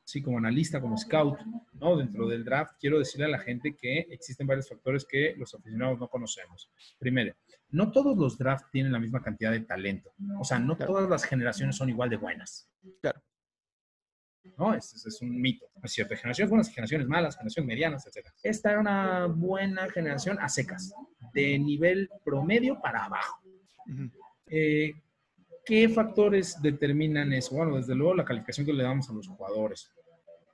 sí, como analista, como scout, ¿no? Dentro del draft, quiero decirle a la gente que existen varios factores que los aficionados no conocemos. Primero, no todos los drafts tienen la misma cantidad de talento. O sea, no todas las generaciones son igual de buenas. Claro. ¿no? Este, es un mito. Es cierto, generaciones buenas, generaciones malas, generaciones medianas, etc. Esta era una buena generación a secas, de nivel promedio para abajo. ¿Qué factores determinan eso? Bueno, desde luego la calificación que le damos a los jugadores,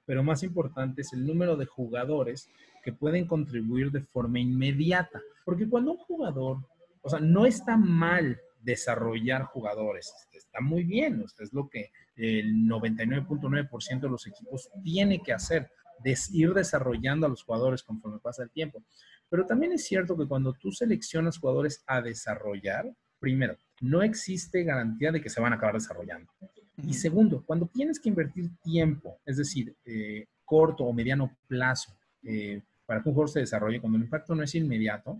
pero más importante es el número de jugadores que pueden contribuir de forma inmediata. Porque cuando un jugador, o sea, no está mal desarrollar jugadores, está muy bien, es lo que el 99.9% de los equipos tiene que hacer, ir desarrollando a los jugadores conforme pasa el tiempo. Pero también es cierto que cuando tú seleccionas jugadores a desarrollar, primero, no existe garantía de que se van a acabar desarrollando. Y segundo, cuando tienes que invertir tiempo, es decir, eh, corto o mediano plazo, eh, para que un jugador se desarrolle, cuando el impacto no es inmediato,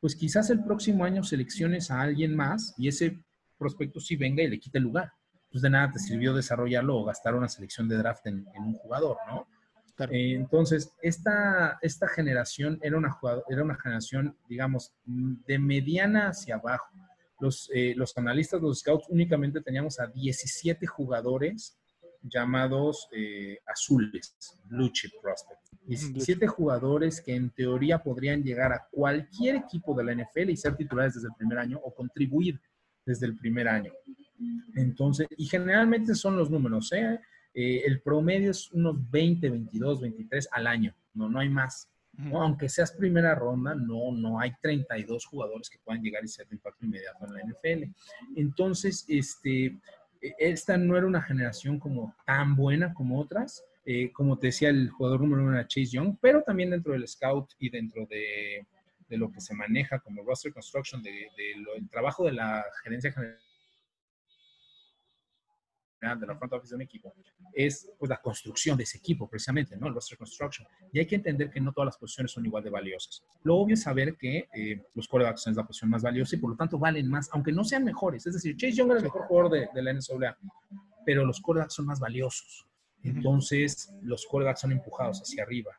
pues quizás el próximo año selecciones a alguien más y ese prospecto sí venga y le quite el lugar. Pues de nada te sirvió desarrollarlo o gastar una selección de draft en, un jugador, ¿no? Eh, entonces, esta, esta generación era una, era una generación, digamos, de mediana hacia abajo los, eh, los analistas, los scouts, únicamente teníamos a 17 jugadores llamados eh, azules, blue chip prospect. 17 jugadores que en teoría podrían llegar a cualquier equipo de la NFL y ser titulares desde el primer año o contribuir desde el primer año. Entonces, y generalmente son los números, ¿eh? eh el promedio es unos 20, 22, 23 al año, no, no hay más. Aunque seas primera ronda, no, no hay 32 jugadores que puedan llegar y ser de impacto inmediato en la NFL. Entonces, este, e, esta no era una generación como tan buena como otras. Eh, como te decía, el jugador número uno era Chase Young, pero también dentro del scout y dentro de, lo que se maneja como roster construction, del de, trabajo de la gerencia general de la front office de un equipo, es pues la construcción de ese equipo, precisamente, ¿no? El roster construction. Y hay que entender que no todas las posiciones son igual de valiosas. Lo obvio es saber que eh, los quarterbacks son la posición más valiosa y por lo tanto valen más, aunque no sean mejores. Es decir, Chase Young es el mejor jugador de, de la NCAA, pero los quarterbacks son más valiosos. Entonces, los quarterbacks son empujados hacia arriba.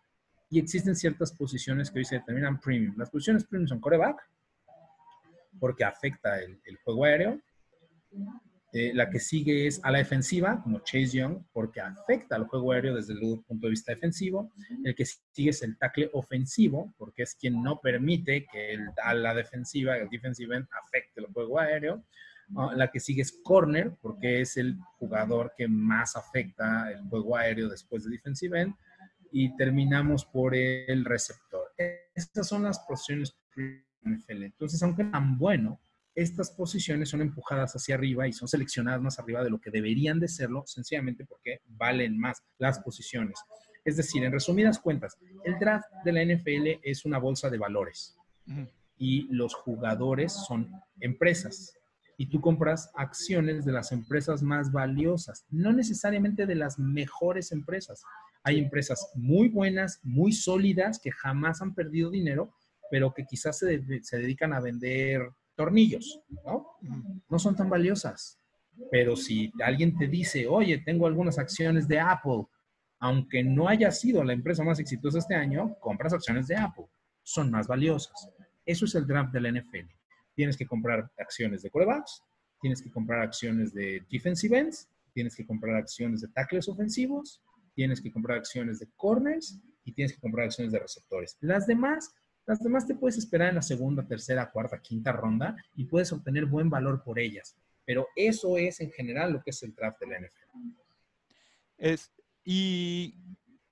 Y existen ciertas posiciones que hoy se determinan premium. Las posiciones premium son quarterback, porque afecta el, el juego aéreo. Eh, la que sigue es a la defensiva, como Chase Young, porque afecta al juego aéreo desde el punto de vista defensivo. El que sigue es el tackle ofensivo, porque es quien no permite que el, a la defensiva, el defensive end, afecte el juego aéreo. Ah, la que sigue es corner, porque es el jugador que más afecta el juego aéreo después de defensive end. Y terminamos por el receptor. Estas son las posiciones entonces, aunque tan bueno, estas posiciones son empujadas hacia arriba y son seleccionadas más arriba de lo que deberían de serlo, sencillamente porque valen más las posiciones. Es decir, en resumidas cuentas, el draft de la NFL es una bolsa de valores y los jugadores son empresas y tú compras acciones de las empresas más valiosas, no necesariamente de las mejores empresas. Hay empresas muy buenas, muy sólidas, que jamás han perdido dinero, pero que quizás se, dedican a vender tornillos, ¿no? No son tan valiosas. Pero si alguien te dice, oye, tengo algunas acciones de Apple, aunque no haya sido la empresa más exitosa este año, compras acciones de Apple. Son más valiosas. Eso es el draft de la NFL. Tienes que comprar acciones de quarterbacks, tienes que comprar acciones de defensive ends, tienes que comprar acciones de tackles ofensivos, tienes que comprar acciones de corners y tienes que comprar acciones de receptores. Las demás las demás te puedes esperar en la segunda, tercera, cuarta, quinta ronda y puedes obtener buen valor por ellas. Pero eso es en general lo que es el draft de la NFL. Es, y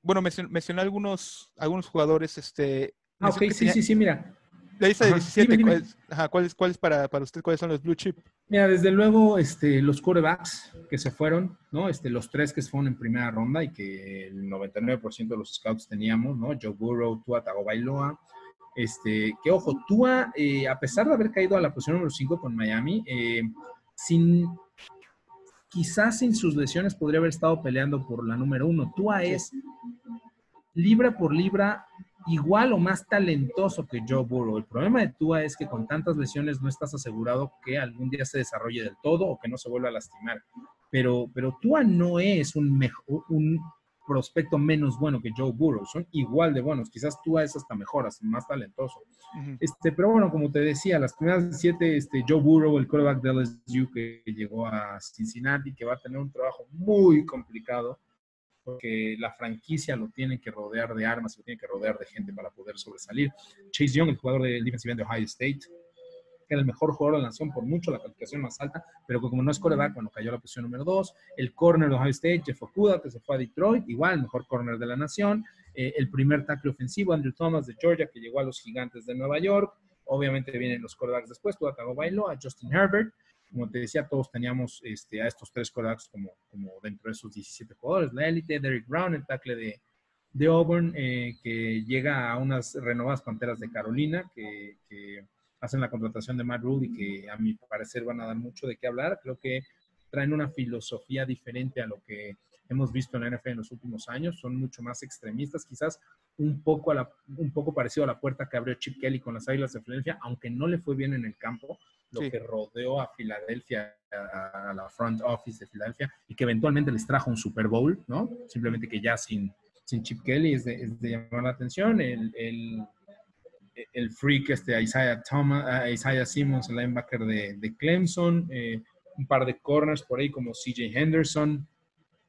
bueno, mencioné algunos, algunos jugadores. Este, ah, ok, sí, sí, sí, mira. La lista de 17, ¿cuáles, ¿cuáles, para, para usted, cuáles son los blue chip? Mira, desde luego, este, los quarterbacks que se fueron, ¿no? Este, los tres que se fueron en primera ronda y que el 99% de los scouts teníamos, ¿no? Joe Burrow, Tua Tagovailoa, este, que ojo, Tua, eh, a pesar de haber caído a la posición número 5 con Miami, eh, sin, quizás sin sus lesiones podría haber estado peleando por la número 1. Tua es libra por libra igual o más talentoso que Joe Burrow. El problema de Tua es que con tantas lesiones no estás asegurado que algún día se desarrolle del todo o que no se vuelva a lastimar. Pero, pero Tua no es un, mejor, un prospecto menos bueno que Joe Burrow, son igual de buenos, quizás tú es hasta mejoras, más talentoso. este, pero bueno, como te decía, las primeras siete, este, Joe Burrow, el quarterback de LSU que llegó a Cincinnati, que va a tener un trabajo muy complicado, porque la franquicia lo tiene que rodear de armas, lo tiene que rodear de gente para poder sobresalir. Chase Young, el jugador del defensive de Ohio State, era el mejor jugador de la nación por mucho, la calificación más alta, pero que como no es coreback, cuando cayó a la posición número 2. El corner de Ohio State, Jeff Okuda, que se fue a Detroit, igual, el mejor corner de la nación. Eh, el primer tackle ofensivo, Andrew Thomas de Georgia, que llegó a los gigantes de Nueva York. Obviamente vienen los corebacks después, Tua Bailo, a Justin Herbert. Como te decía, todos teníamos este, a estos tres corebacks como, como dentro de esos 17 jugadores. La élite, Derrick Brown, el tackle de, de Auburn, eh, que llega a unas renovadas Panteras de Carolina, que, que hacen la contratación de Matt Rule y que a mi parecer van a dar mucho de qué hablar. Creo que traen una filosofía diferente a lo que hemos visto en la NFL en los últimos años. Son mucho más extremistas, quizás un poco, a la, un poco parecido a la puerta que abrió Chip Kelly con las Águilas de Filadelfia, aunque no le fue bien en el campo, lo que rodeó a Filadelfia, a, la front office de Filadelfia, y que eventualmente les trajo un Super Bowl, ¿no? Simplemente que ya sin, sin Chip Kelly es de, llamar la atención. el el freak este, Isaiah, Thomas, Isaiah Simmons, el linebacker de, de Clemson, eh, un par de corners por ahí como CJ Henderson,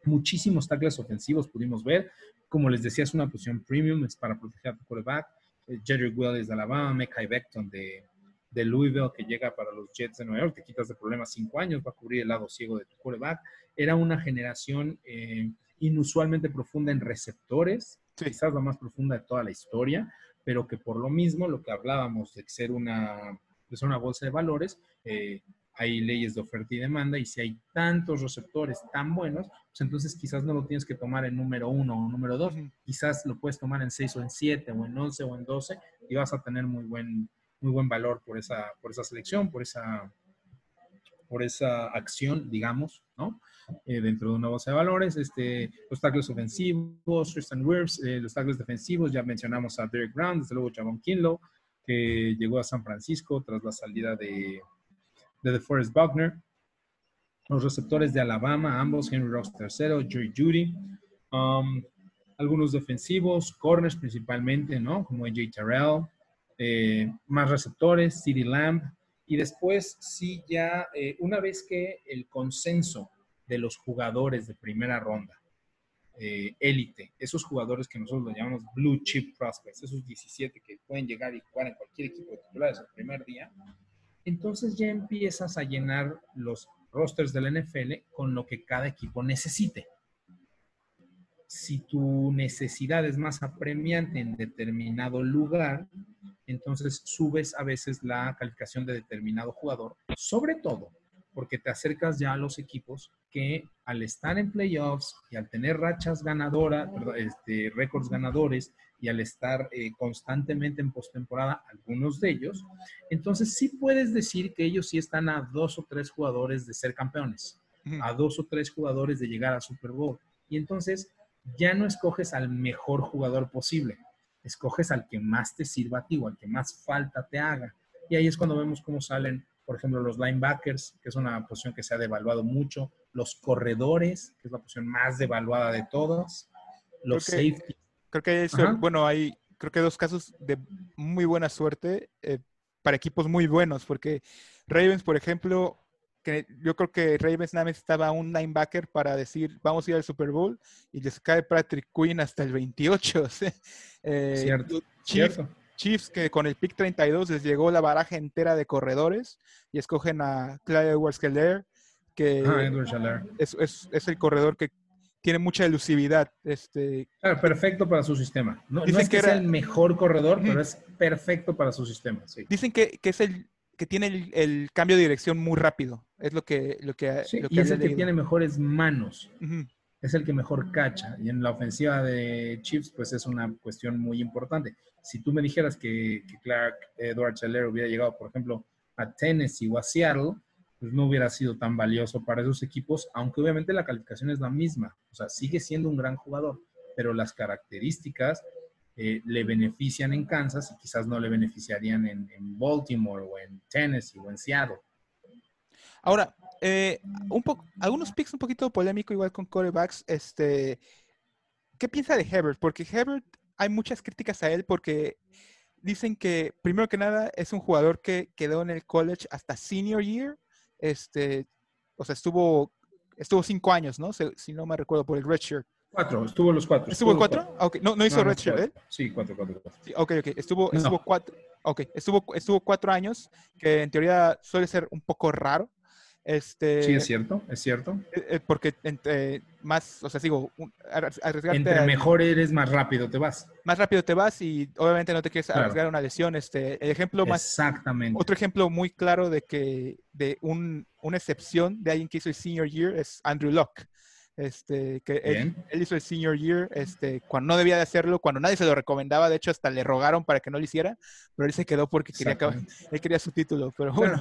muchísimos tackles ofensivos pudimos ver. Como les decía, es una posición premium, es para proteger a tu quarterback. Eh, Jerry Willis de Alabama, Mekai Beckton de, de, Louisville, que llega para los Jets de Nueva York, te quitas de problemas cinco años, va a cubrir el lado ciego de tu quarterback. Era una generación eh, inusualmente profunda en receptores, quizás la más profunda de toda la historia pero que por lo mismo, lo que hablábamos de ser una, de una bolsa de valores, eh, hay leyes de oferta y demanda, y si hay tantos receptores tan buenos, pues entonces quizás no lo tienes que tomar en número uno o número dos, quizás lo puedes tomar en seis o en siete o en once o en doce, y vas a tener muy buen, muy buen valor por esa, por esa selección, por esa, por esa acción, digamos, ¿no? Eh, dentro de una bolsa de valores. Este, los tackles ofensivos, Tristan Wirfs, eh, los tackles defensivos, ya mencionamos a Derek Brown, desde luego Javon Kinlow, que llegó a San Francisco tras la salida de, de DeForest Buckner. Los receptores de Alabama, ambos, Henry Rocks III, Jerry Judy. Um, algunos defensivos, corners principalmente, ¿no? Como AJ Terrell, eh, más receptores, CeeDee Lamb. Y después, sí, ya una vez que el consenso de los jugadores de primera ronda, eh, élite, esos jugadores que nosotros lo llamamos blue chip prospects, esos 17 que pueden llegar y jugar en cualquier equipo de titulares el primer día, entonces ya empiezas a llenar los rosters del NFL con lo que cada equipo necesite. Si tu necesidad es más apremiante en determinado lugar, entonces subes a veces la calificación de determinado jugador, sobre todo porque te acercas ya a los equipos que al estar en playoffs y al tener rachas ganadoras, este, récords ganadores y al estar eh, constantemente en postemporada, algunos de ellos, entonces sí puedes decir que ellos sí están a dos o tres jugadores de ser campeones, a dos o tres jugadores de llegar a Super Bowl. Y entonces ya no escoges al mejor jugador posible, escoges al que más te sirva a ti o al que más falta te haga. Y ahí es cuando vemos cómo salen por ejemplo, los linebackers, que es una posición que se ha devaluado mucho, los corredores, que es la posición más devaluada de todas, los safety. Creo que hay, bueno, hay creo que dos casos de muy buena suerte eh, para equipos muy buenos, porque Ravens, por ejemplo, que yo creo que Ravens nada más estaba un linebacker para decir vamos a ir al Super Bowl y les cae Patrick Quinn hasta el 28. eh, cierto, cierto. Chiefs, que con el pick 32 les llegó la baraja entera de corredores y escogen a Clyde Edwards que ah, es, el corredor que tiene mucha elusividad. Este, perfecto para su sistema. No, Dicen es que, era... el mejor corredor, pero es perfecto para su sistema. Dicen que, es el que tiene el, cambio de dirección muy rápido. Es lo que... Lo que, y es el que tiene mejores manos. Es el que mejor cacha. Y en la ofensiva de Chiefs, pues es una cuestión muy importante si tú me dijeras que, Clark Edward Scheller hubiera llegado, por ejemplo, a Tennessee o a Seattle, pues no hubiera sido tan valioso para esos equipos, aunque obviamente la calificación es la misma. O sea, sigue siendo un gran jugador, pero las características eh, le benefician en Kansas y quizás no le beneficiarían en, Baltimore o en Tennessee o en Seattle. Ahora, eh, un algunos picks un poquito polémico igual con corebacks. Este, ¿Qué piensa de Hebert? Porque Hebert hay muchas críticas a él porque dicen que, primero que nada, es un jugador que quedó en el college hasta senior year. Este, o sea, estuvo, estuvo cinco años, ¿no? Si, no me recuerdo, por el redshirt. Cuatro, estuvo los cuatro. ¿Estuvo, cuatro? Ah, no, no hizo redshirt, ¿eh? Sí, cuatro, cuatro, cuatro. ok, ok. Estuvo, estuvo cuatro. Ok, estuvo, estuvo cuatro años, que en teoría suele ser un poco raro. Este, sí, es cierto, es cierto. Eh, eh, porque entre más, o sea, sigo, Entre mejor eres, más rápido te vas. Más rápido te vas y obviamente no te quieres arriesgar una lesión. Este, el ejemplo más. Exactamente. Otro ejemplo muy claro de que, de un, una excepción de alguien que hizo el senior year es Andrew Locke este, que él, hizo el senior year, este, cuando no debía de hacerlo, cuando nadie se lo recomendaba, de hecho hasta le rogaron para que no lo hiciera, pero él se quedó porque quería, él quería su título, pero bueno.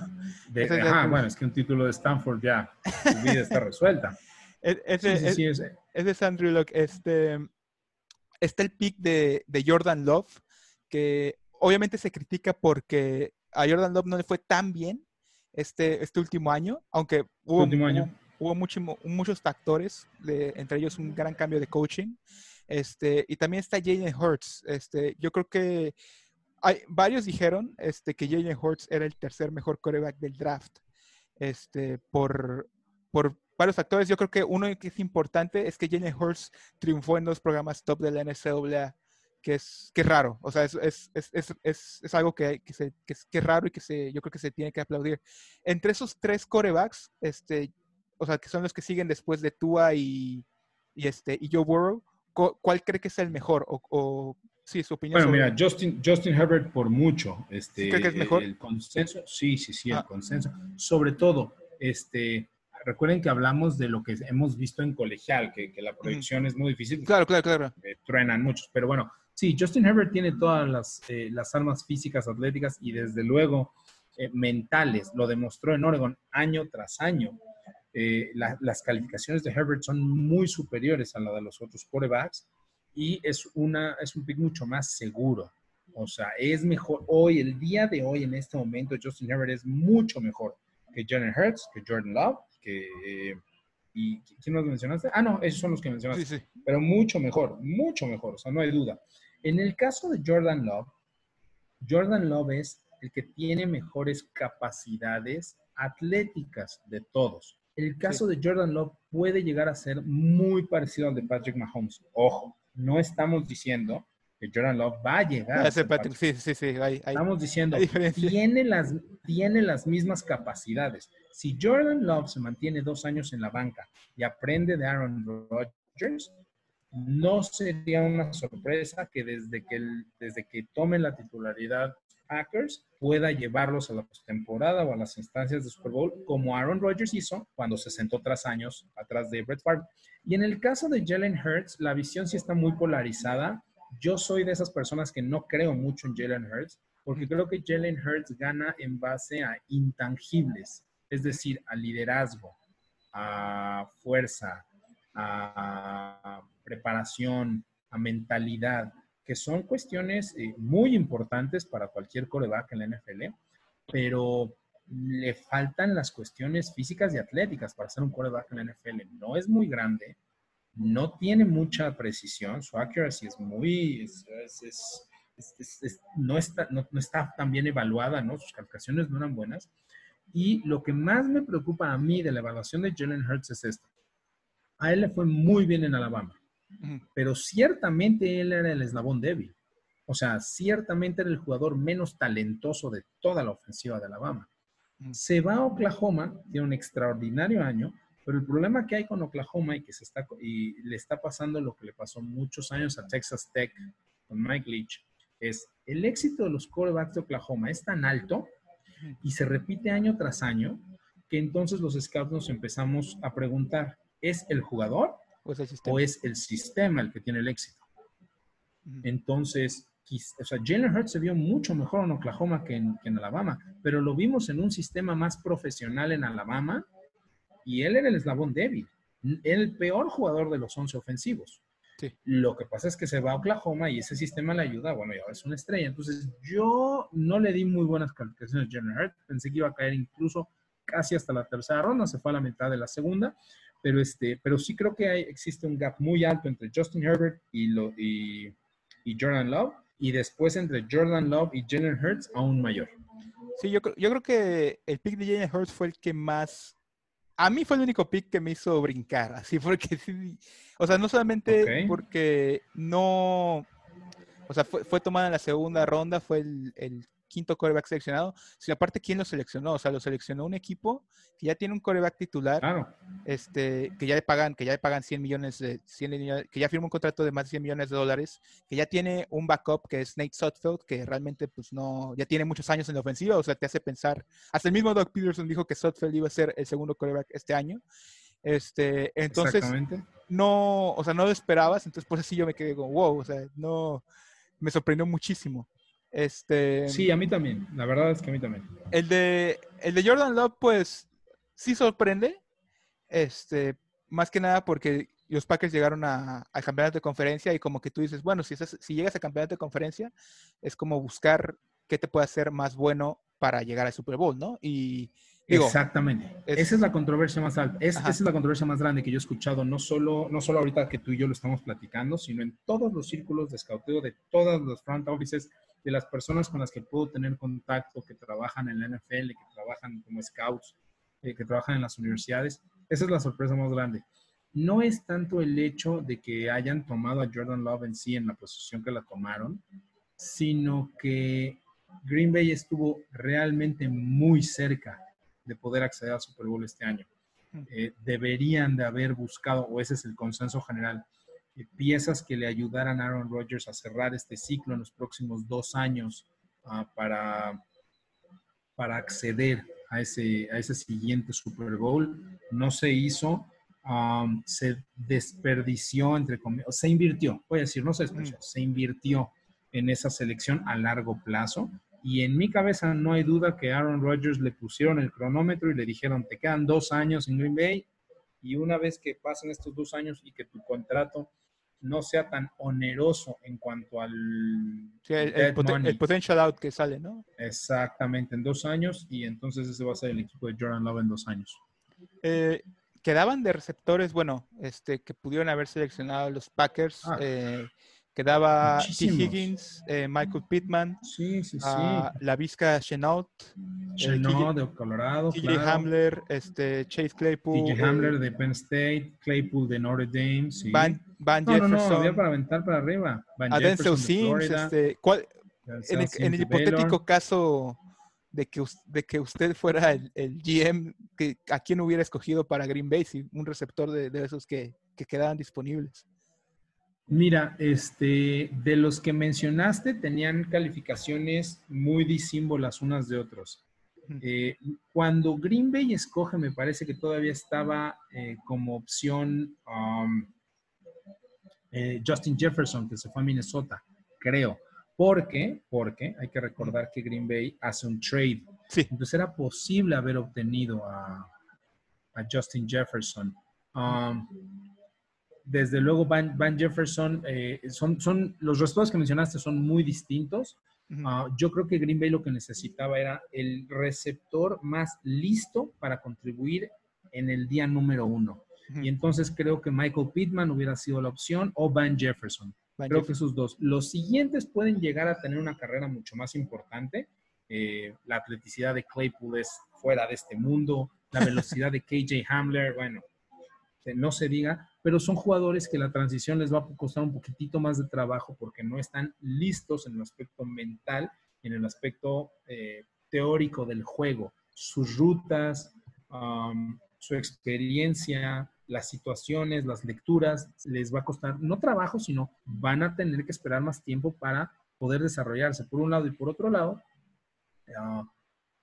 bueno, es que un título de Stanford ya, su vida está resuelta. ese, sí, es Andrew Locke, este, está el pick de, de Jordan Love, que obviamente se critica porque a Jordan Love no le fue tan bien este, este último año, aunque hubo, último año hubo muchos factores, de, entre ellos un gran cambio de coaching. Este, y también está Jalen Hurts. Este, yo creo que hay, varios dijeron este, que Jalen Hurts era el tercer mejor quarterback del draft. Este, por, por varios factores. Yo creo que uno que es importante es que Jalen Hurts triunfó en dos programas top de la NCAA, que es, que es raro. O sea, es, es, es, es algo que, que, se, que, es, que, raro y que se, yo creo que se tiene que aplaudir. Entre esos tres corebacks, este, o sea, que son los que siguen después de Tua y, y este, y Joe Burrow, ¿cuál cree que es el mejor? O, o sí, su opinión. Bueno, mira, Justin, Justin Herbert por mucho. Este, ¿Cree que es mejor? El consenso, sí, sí, sí, el ah. consenso. Sobre todo, este, recuerden que hablamos de lo que hemos visto en colegial, que, que la proyección es muy difícil. Claro, claro, claro. Eh, truenan muchos, pero bueno, sí, Justin Herbert tiene todas las, eh, las armas físicas, atléticas y desde luego eh, mentales. Lo demostró en Oregon año tras año. Eh, las calificaciones de Herbert son muy superiores a la de los otros quarterbacks y es, una, es un pick mucho más seguro. O sea, es mejor hoy, el día de hoy, en este momento, Justin Herbert es mucho mejor que Jalen Hurts, que Jordan Love, que... Eh, ¿Y quién los mencionaste? Ah, no, esos son los que mencionaste. Sí, sí. Pero mucho mejor, mucho mejor, o sea, no hay duda. En el caso de Jordan Love, Jordan Love es el que tiene mejores capacidades atléticas de todos. El caso de Jordan Love puede llegar a ser muy parecido al de Patrick Mahomes. Ojo, no estamos diciendo que Jordan Love va a llegar. A Patrick. Sí, sí, sí. estamos diciendo, tiene las, tiene las mismas capacidades. Si Jordan Love se mantiene dos años en la banca y aprende de Aaron Rodgers, no sería una sorpresa que desde que, desde que tome la titularidad Packers pueda llevarlos a la postemporada o a las instancias de Super Bowl, como Aaron Rodgers hizo cuando se sentó tras años atrás de Brett Favre. Y en el caso de Jalen Hurts, la visión sí está muy polarizada. Yo soy de esas personas que no creo mucho en Jalen Hurts, porque creo que Jalen Hurts gana en base a intangibles, es decir, a liderazgo, a fuerza, a preparación, a mentalidad, que son cuestiones eh, muy importantes para cualquier coreback en la NFL, pero le faltan las cuestiones físicas y atléticas para ser un coreback en la NFL. No es muy grande, no tiene mucha precisión, su accuracy es muy, no, está, no, está tan bien evaluada, ¿no? sus calificaciones no eran buenas. Y lo que más me preocupa a mí de la evaluación de Jalen Hurts es esto. A él le fue muy bien en Alabama pero ciertamente él era el eslabón débil. O sea, ciertamente era el jugador menos talentoso de toda la ofensiva de Alabama. Se va a Oklahoma, tiene un extraordinario año, pero el problema que hay con Oklahoma y que se está y le está pasando lo que le pasó muchos años a Texas Tech con Mike Leach es el éxito de los quarterbacks de Oklahoma es tan alto y se repite año tras año que entonces los scouts nos empezamos a preguntar, ¿es el jugador ¿O es el sistema el, que tiene el éxito? Entonces, o sea, Jalen Hurts se vio mucho mejor en Oklahoma que en, Alabama, pero lo vimos en un sistema más profesional en Alabama y él era el eslabón débil, el peor jugador de los 11 ofensivos. Lo que pasa es que se va a Oklahoma y ese sistema le ayuda, bueno, ya es una estrella. Entonces, yo no le di muy buenas calificaciones a Jalen Hurts, pensé que iba a caer incluso casi hasta la tercera ronda, se fue a la mitad de la segunda, pero, este, pero sí creo que hay, existe un gap muy alto entre Justin Herbert y, lo, y, Jordan Love, y después entre Jordan Love y Jalen Hurts aún mayor. Sí, yo, yo creo que el pick de Jalen Hurts fue el que más a mí fue el único pick que me hizo brincar, así porque o sea, no solamente porque no, o sea, fue, fue tomada en la segunda ronda, fue el, el quinto coreback seleccionado, sino aparte quién lo seleccionó, o sea, lo seleccionó un equipo que ya tiene un coreback titular, este, que ya le pagan, que ya le pagan 100 millones de, 100 que ya firma un contrato de más de 100 millones de dólares, que ya tiene un backup que es Nate Sutfield, que realmente pues no, ya tiene muchos años en la ofensiva, o sea, te hace pensar, hasta el mismo Doug Peterson dijo que Sutfield iba a ser el segundo coreback este año. Este, entonces, no, o sea, no lo esperabas, entonces pues así yo me quedé como, wow, o sea, no, me sorprendió muchísimo. Este, sí, a mí también. La verdad es que a mí también. El de, el de Jordan Love, pues, sí sorprende. Este, más que nada porque los Packers llegaron a, al campeonato de conferencia y como que tú dices, bueno, si, si llegas al campeonato de conferencia, es como buscar qué te puede hacer más bueno para llegar al Super Bowl, ¿no? Y Exactamente. esa es la controversia más alta. esa es la controversia más grande que yo he escuchado, no solo, no solo ahorita que tú y yo lo estamos platicando, sino en todos los círculos de escauteo de todas las front offices de las personas con las que puedo tener contacto, que trabajan en la NFL, que trabajan como scouts, eh, que trabajan en las universidades. Esa es la sorpresa más grande. No es tanto el hecho de que hayan tomado a Jordan Love en sí en la posición que la tomaron, sino que Green Bay estuvo realmente muy cerca de poder acceder al Super Bowl este año. Eh, deberían de haber buscado, o ese es el consenso general, piezas que le ayudaran a Aaron Rodgers a cerrar este ciclo en los próximos dos años ah, para, para acceder a ese, a ese siguiente Super Bowl. No se hizo, se desperdició, entre comillas, se invirtió, voy a decir, no se desperdició, se invirtió en esa selección a largo plazo Y en mi cabeza no hay duda que Aaron Rodgers le pusieron el cronómetro y le dijeron, te quedan dos años en Green Bay y una vez que pasen estos dos años y que tu contrato no sea tan oneroso en cuanto al el, potential out que sale, ¿no? Exactamente, en dos años y entonces ese va a ser el equipo de Jordan Love en dos años. Eh, quedaban de receptores, bueno, este, que pudieron haber seleccionado los Packers. Ah. Eh, quedaba T. Higgins, eh, Michael Pittman, sí, sí, sí. la Vizca Chenault, Chenault de Colorado, TJ Hamler, este, Chase Claypool, TJ Hamler de Penn State, Claypool de Notre Dame, sí. Van, Van no, Jefferson, no, no, había para aventar para arriba. Van Jefferson Sims, este, ¿cuál, en, el, en el hipotético caso de que, de que usted fuera el, GM, que, ¿a quién hubiera escogido para Green Bay? Si un receptor de, de esos que, que, quedaban disponibles. Mira, este, de los que mencionaste tenían calificaciones muy disímbolas unas de otros. Eh, cuando Green Bay escoge, me parece que todavía estaba eh, como opción um, eh, Justin Jefferson, que se fue a Minnesota, creo. ¿Por qué? Porque hay que recordar que Green Bay hace un trade. Sí. Entonces era posible haber obtenido a, Justin Jefferson. Um, desde luego, Van, Jefferson, eh, son, son, los resultados que mencionaste son muy distintos. Ah, yo creo que Green Bay lo que necesitaba era el receptor más listo para contribuir en el día número uno. Y entonces creo que Michael Pittman hubiera sido la opción o Van Jefferson. Creo que esos dos. Los siguientes pueden llegar a tener una carrera mucho más importante. Eh, la atleticidad de Claypool es fuera de este mundo. La velocidad de KJ Hamler, bueno, no se diga, pero son jugadores que la transición les va a costar un poquitito más de trabajo porque no están listos en el aspecto mental en el aspecto eh, teórico del juego. Sus rutas, su experiencia, las situaciones, las lecturas, les va a costar no trabajo, sino van a tener que esperar más tiempo para poder desarrollarse, por un lado y por otro lado. Ah,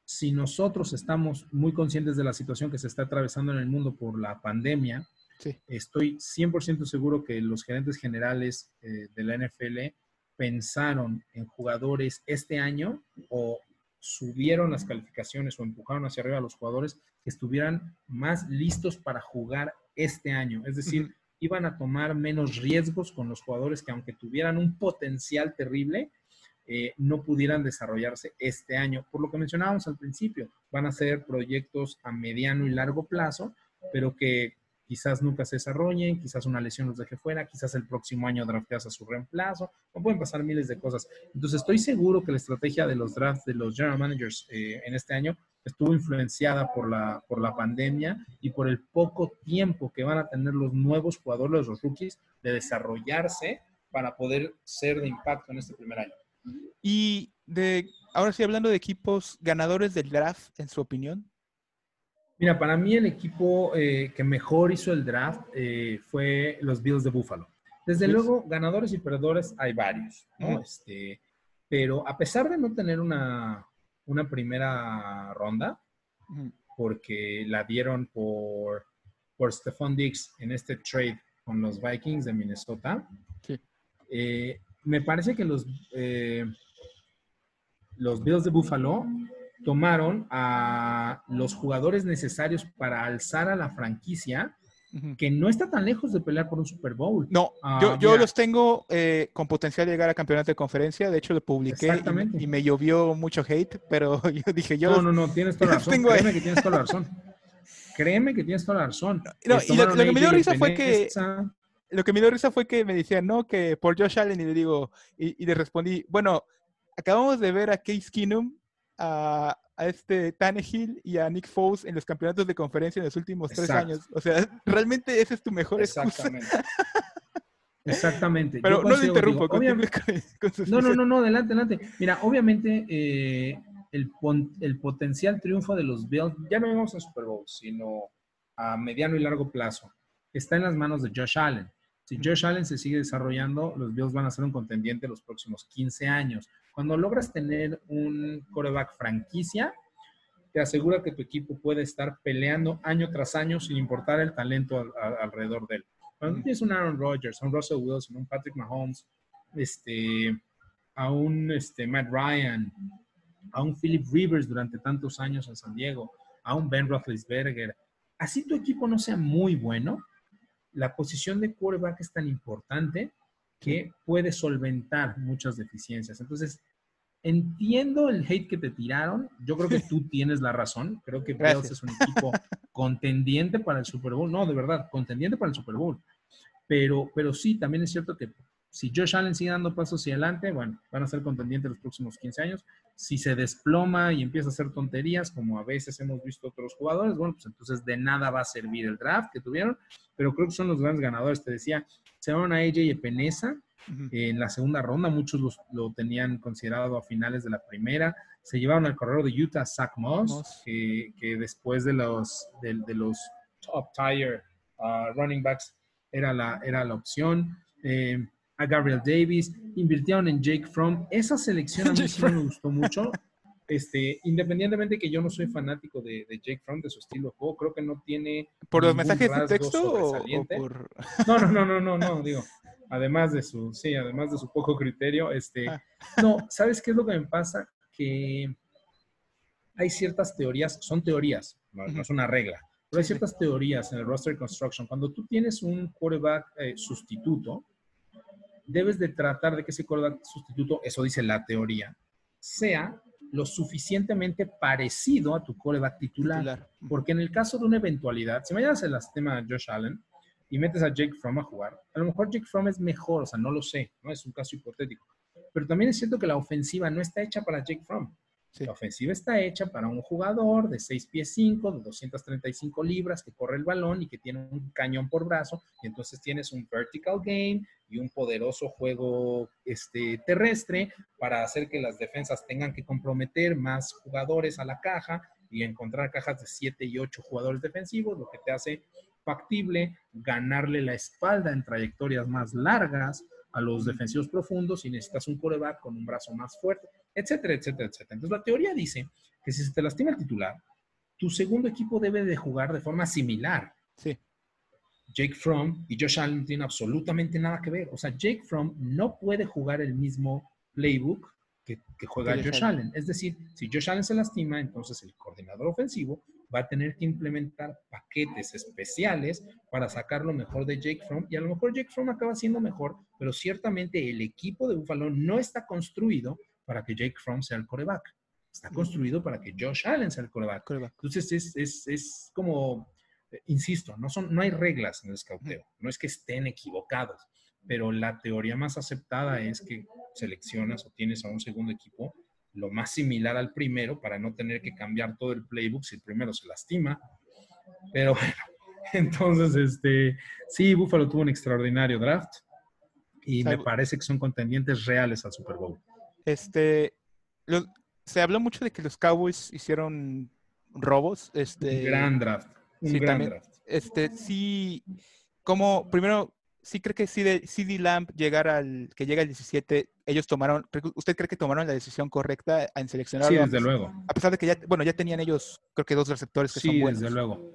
si nosotros estamos muy conscientes de la situación que se está atravesando en el mundo por la pandemia, estoy 100% seguro que los gerentes generales eh, de la NFL pensaron en jugadores este año o subieron las calificaciones o empujaron hacia arriba a los jugadores que estuvieran más listos para jugar este año. Es decir, iban a tomar menos riesgos con los jugadores que aunque tuvieran un potencial terrible, eh, no pudieran desarrollarse este año. Por lo que mencionábamos al principio, van a ser proyectos a mediano y largo plazo, pero que quizás nunca se desarrollen, quizás una lesión los deje fuera, quizás el próximo año drafteas a su reemplazo, o pueden pasar miles de cosas. Entonces estoy seguro que la estrategia de los drafts de los general managers eh, en este año estuvo influenciada por la, por la pandemia y por el poco tiempo que van a tener los nuevos jugadores, los rookies, de desarrollarse para poder ser de impacto en este primer año. Y de, ahora sí, hablando de equipos ganadores del draft, en su opinión. Mira, para mí el equipo eh, que mejor hizo el draft eh, fue los Bills de Buffalo. Desde luego, ganadores y perdedores hay varios, ¿no? Este, pero a pesar de no tener una, una primera ronda, porque la dieron por, por Stephon Diggs en este trade con los Vikings de Minnesota, eh, me parece que los, los Bills de Buffalo tomaron a los jugadores necesarios para alzar a la franquicia, que no está tan lejos de pelear por un Super Bowl. No, ah, yo, los tengo eh, con potencial de llegar a campeonato de conferencia. De hecho, lo publiqué y, me llovió mucho hate, pero yo dije yo. No, no, no, tienes toda la razón. Créeme que tienes toda la razón. Créeme que tienes toda la razón. y lo, que me dio risa fue que. Lo que me dio risa fue que me decían, no, que por Josh Allen, y le digo, y, y le respondí, bueno, acabamos de ver a Case Keenum a, este Tannehill y a Nick Foles en los campeonatos de conferencia en los últimos tres años. O sea, realmente ese es tu mejor Exactamente. Exactamente. Pero no le interrumpo. no, no, no, no, adelante, adelante. Mira, obviamente eh, el, el, potencial triunfo de los Bills, ya no vemos en Super Bowl, sino a mediano y largo plazo, está en las manos de Josh Allen. Si Josh Allen se sigue desarrollando, los Bills van a ser un contendiente los próximos 15 años. Cuando logras tener un coreback franquicia, te asegura que tu equipo puede estar peleando año tras año sin importar el talento alrededor de él. Cuando tienes un Aaron Rodgers, un Russell Wilson, un Patrick Mahomes, este, a un este, Matt Ryan, a un Philip Rivers durante tantos años en San Diego, a un Ben Roethlisberger, así tu equipo no sea muy bueno, la posición de quarterback es tan importante que puede solventar muchas deficiencias. Entonces, entiendo el hate que te tiraron. Yo creo que tú tienes la razón. Creo que Bills es un equipo contendiente para el Super Bowl. No, de verdad, contendiente para el Super Bowl. Pero, pero sí, también es cierto que si Josh Allen sigue dando pasos hacia adelante, bueno, van a ser contendientes los próximos 15 años. Si se desploma y empieza a hacer tonterías, como a veces hemos visto otros jugadores, bueno, pues entonces de nada va a servir el draft que tuvieron, pero creo que son los grandes ganadores. Te decía, se van a AJ Epenesa en la segunda ronda, muchos lo tenían considerado a finales de la primera. Se llevaron al corredor de Utah, Zach Moss, Que, después de los, de, los top tier uh, running backs era la, era la opción. Eh, a Gabriel Davis, invirtieron en Jake Fromm. Esa selección a mí sí me gustó mucho. Este, independientemente que yo no soy fanático de, Jake Fromm, de su estilo de juego, creo que no tiene. ¿Por los mensajes de texto o, por.? No, no, no, no, no, no, digo. Además de su, sí, además de su poco criterio, este. Ah. No, ¿sabes qué es lo que me pasa? Que hay ciertas teorías, son teorías, no, es una regla, pero hay ciertas teorías en el roster construction. Cuando tú tienes un quarterback eh, sustituto, debes de tratar de que ese quarterback sustituto, eso dice la teoría, sea lo suficientemente parecido a tu quarterback titular. Porque en el caso de una eventualidad, si mañana se lastima a Josh Allen y metes a Jake Fromm a jugar, a lo mejor Jake Fromm es mejor, o sea, no lo sé, ¿no? Es un caso hipotético. Pero también es cierto que la ofensiva no está hecha para Jake Fromm. La ofensiva está hecha para un jugador de 6 pies 5, de 235 libras, que corre el balón y que tiene un cañón por brazo, y entonces tienes un vertical game y un poderoso juego este, terrestre para hacer que las defensas tengan que comprometer más jugadores a la caja y encontrar cajas de 7 y 8 jugadores defensivos, lo que te hace factible ganarle la espalda en trayectorias más largas a los defensivos profundos y necesitas un coreback con un brazo más fuerte, etcétera, etcétera, etcétera. Entonces la teoría dice que si se te lastima el titular, tu segundo equipo debe de jugar de forma similar. Sí. Jake Fromm y Josh Allen tienen absolutamente nada que ver. O sea, Jake Fromm no puede jugar el mismo playbook que, juega Josh Allen. Es decir, si Josh Allen se lastima, entonces el coordinador ofensivo va a tener que implementar paquetes especiales para sacar lo mejor de Jake Fromm. Y a lo mejor Jake Fromm acaba siendo mejor, pero ciertamente el equipo de Buffalo no está construido para que Jake Fromm sea el coreback. Está construido para que Josh Allen sea el coreback. Entonces es, es, es como eh, insisto, no, son, no hay reglas en el escauteo, no es que estén equivocados, pero la teoría más aceptada es que seleccionas o tienes a un segundo equipo lo más similar al primero para no tener que cambiar todo el playbook si el primero se lastima. Pero bueno, entonces, este, sí, Buffalo tuvo un extraordinario draft y me parece que son contendientes reales al Super Bowl. Este, se habló mucho de que los Cowboys hicieron robos. Este, gran draft sí, también, Este, sí, como primero, sí cree que si de CD Lamp llegar al, que llega el 17, ellos tomaron, ¿usted cree que tomaron la decisión correcta en seleccionar? Sí, desde luego. A pesar de que ya, bueno, ya tenían ellos, creo que dos receptores que son buenos. desde luego.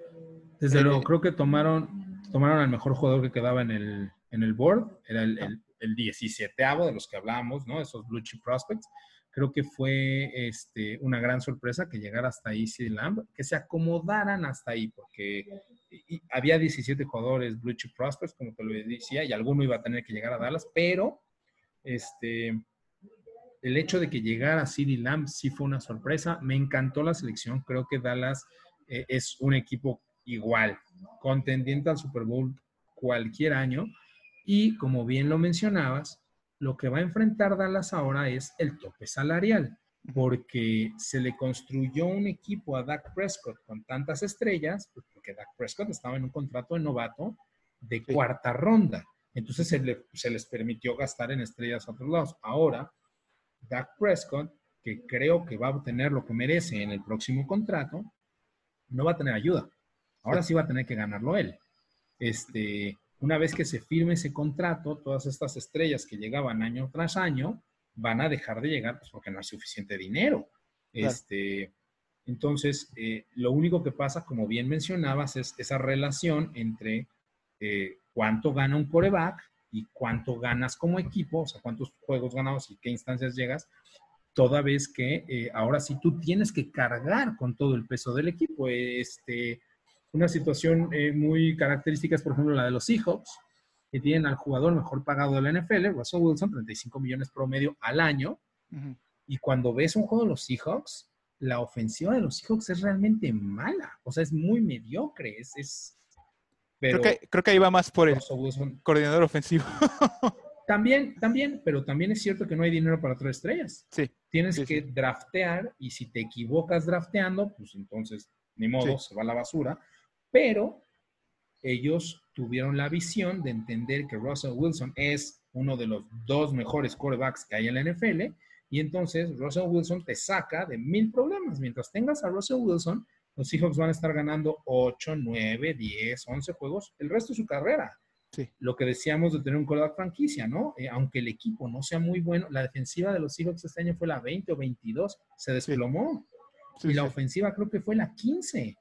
Desde luego, eh, creo que tomaron, tomaron al mejor jugador que quedaba en el, en el board, era el, el, el 17 de los que hablábamos, ¿no? Esos blue chip prospects creo que fue este, una gran sorpresa que llegara hasta ahí CD Lamb, que se acomodaran hasta ahí, porque había 17 jugadores Blue Chip Prospects, como te lo decía, y alguno iba a tener que llegar a Dallas, pero este, el hecho de que llegara CD Lamb sí fue una sorpresa. Me encantó la selección, creo que Dallas eh, es un equipo igual, contendiente al Super Bowl cualquier año, y como bien lo mencionabas, lo que va a enfrentar Dallas ahora es el tope salarial, porque se le construyó un equipo a Dak Prescott con tantas estrellas, pues, porque Dak Prescott estaba en un contrato de novato de cuarta ronda. Entonces se, les permitió gastar en estrellas a otros lados. Ahora, Dak Prescott, que creo que va a obtener lo que merece en el próximo contrato, no va a tener ayuda. Ahora sí va a tener que ganarlo él. Este, una vez que se firme ese contrato, todas estas estrellas que llegaban año tras año van a dejar de llegar pues, porque no hay suficiente dinero. Este, entonces, eh, lo único que pasa, como bien mencionabas, es esa relación entre eh, cuánto gana un coreback y cuánto ganas como equipo, o sea, cuántos juegos ganados y qué instancias llegas. toda vez que eh, ahora sí tú tienes que cargar con todo el peso del equipo. Este, una situación eh, muy característica es, por ejemplo, la de los Seahawks, que tienen al jugador mejor pagado de la NFL, Russell Wilson, 35 millones promedio al año. Y cuando ves un juego de los Seahawks, la ofensiva de los Seahawks es realmente mala. O sea, es muy mediocre. Es, creo, que, creo que ahí va más por el coordinador ofensivo. también, también, pero también es cierto que no hay dinero para tres estrellas. Sí. Tienes que draftear y si te equivocas drafteando, pues entonces, ni modo, se va a la basura. Pero ellos tuvieron la visión de entender que Russell Wilson es uno de los dos mejores quarterbacks que hay en la NFL y entonces Russell Wilson te saca de mil problemas. Mientras tengas a Russell Wilson, los Seahawks van a estar ganando 8, 9, 10, 11 juegos el resto de su carrera. Sí. Lo que decíamos de tener un quarterback franquicia, ¿no? Eh, aunque el equipo no sea muy bueno, la defensiva de los Seahawks este año fue la 20 o 22, se desplomó. y la ofensiva creo que fue la 15.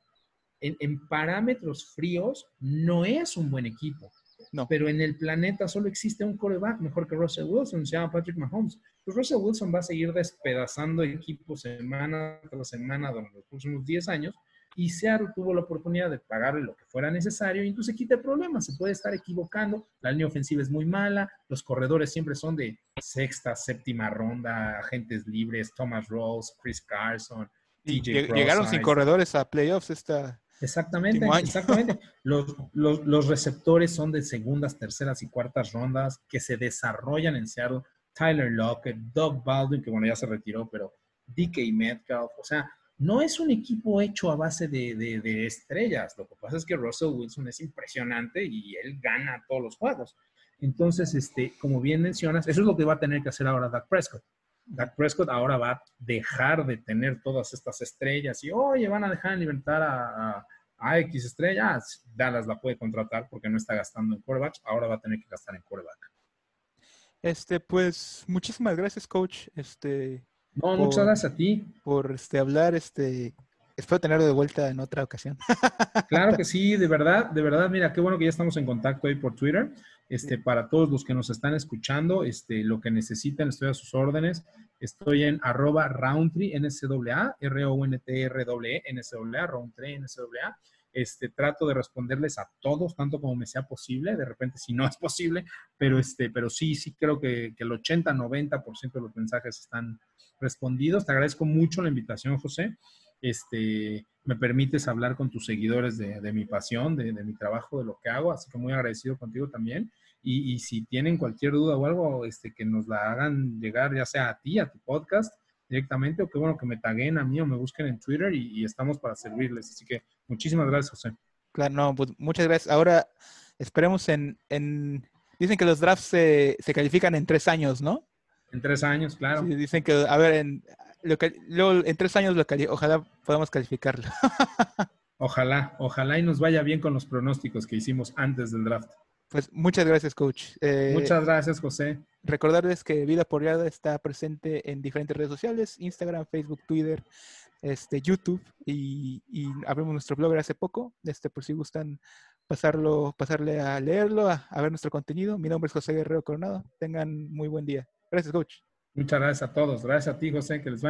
En, en, parámetros fríos, no es un buen equipo. No. Pero en el planeta solo existe un quarterback mejor que Russell Wilson, se llama Patrick Mahomes pues Russell Wilson va a seguir despedazando equipos semana tras semana durante los próximos 10 años y Seattle tuvo la oportunidad de pagarle lo que fuera necesario y entonces quita problemas, se puede estar equivocando, la línea ofensiva es muy mala, los corredores siempre son de sexta, séptima ronda, agentes libres, Thomas Rose, Chris Carson, TJ Llegaron sin corredores a playoffs esta... Exactamente, exactamente. Los, los, los receptores son de segundas, terceras y cuartas rondas que se desarrollan en Seattle Tyler Lockett, Doug Baldwin, que bueno, ya se retiró, pero DK Metcalf, o sea, no es un equipo hecho a base de, estrellas. Lo que pasa es que Russell Wilson es impresionante y él gana todos los juegos. Entonces, este, como bien mencionas, eso es lo que va a tener que hacer ahora Dak Prescott. Dak Prescott ahora va a dejar de tener todas estas estrellas y, oye, van a dejar en libertad a, X estrellas. Dallas la puede contratar porque no está gastando en quarterbacks. Ahora va a tener que gastar en quarterback. Este, pues, muchísimas gracias, coach. Este. No, muchas gracias a ti. Por este hablar, este. Espero tenerlo de vuelta en otra ocasión. Claro que sí, de verdad, de verdad, mira, qué bueno que ya estamos en contacto ahí por Twitter. Este, para todos los que nos están escuchando, este, lo que necesiten, estoy a sus órdenes. Estoy en arroba roundtree, NCAA, R-O-N-T-R-E, NCAA, roundtree, NCAA. Este, trato de responderles a todos, tanto como me sea posible, de repente si no es posible, pero, este, pero sí, sí creo que, el 80-90% de los mensajes están respondidos. Te agradezco mucho la invitación, José. Este, me permites hablar con tus seguidores de, mi pasión, de, mi trabajo, de lo que hago, así que muy agradecido contigo también. Y, si tienen cualquier duda o algo, este, que nos la hagan llegar, ya sea a ti, a tu podcast, directamente, o qué bueno que me taguen a mí o me busquen en Twitter y, estamos para servirles. Así que muchísimas gracias, José. Claro, no, pues muchas gracias. Ahora esperemos en, en dicen que los drafts se, se, califican en tres años, ¿no? En tres años, claro. Sí, dicen que, a ver, en, lo, luego, en tres años lo ojalá podamos calificarlo. ojalá, ojalá y nos vaya bien con los pronósticos que hicimos antes del draft. Pues muchas gracias, coach. Eh, muchas gracias, José. Recordarles que Vida Porreada está presente en diferentes redes sociales, Instagram, Facebook, Twitter, este, YouTube y, abrimos nuestro blog hace poco. Este, por si gustan pasarlo, pasarle a leerlo, a, ver nuestro contenido. Mi nombre es José Guerrero Coronado. Tengan muy buen día. Gracias, coach. Muchas gracias a todos. Gracias a ti, José, que les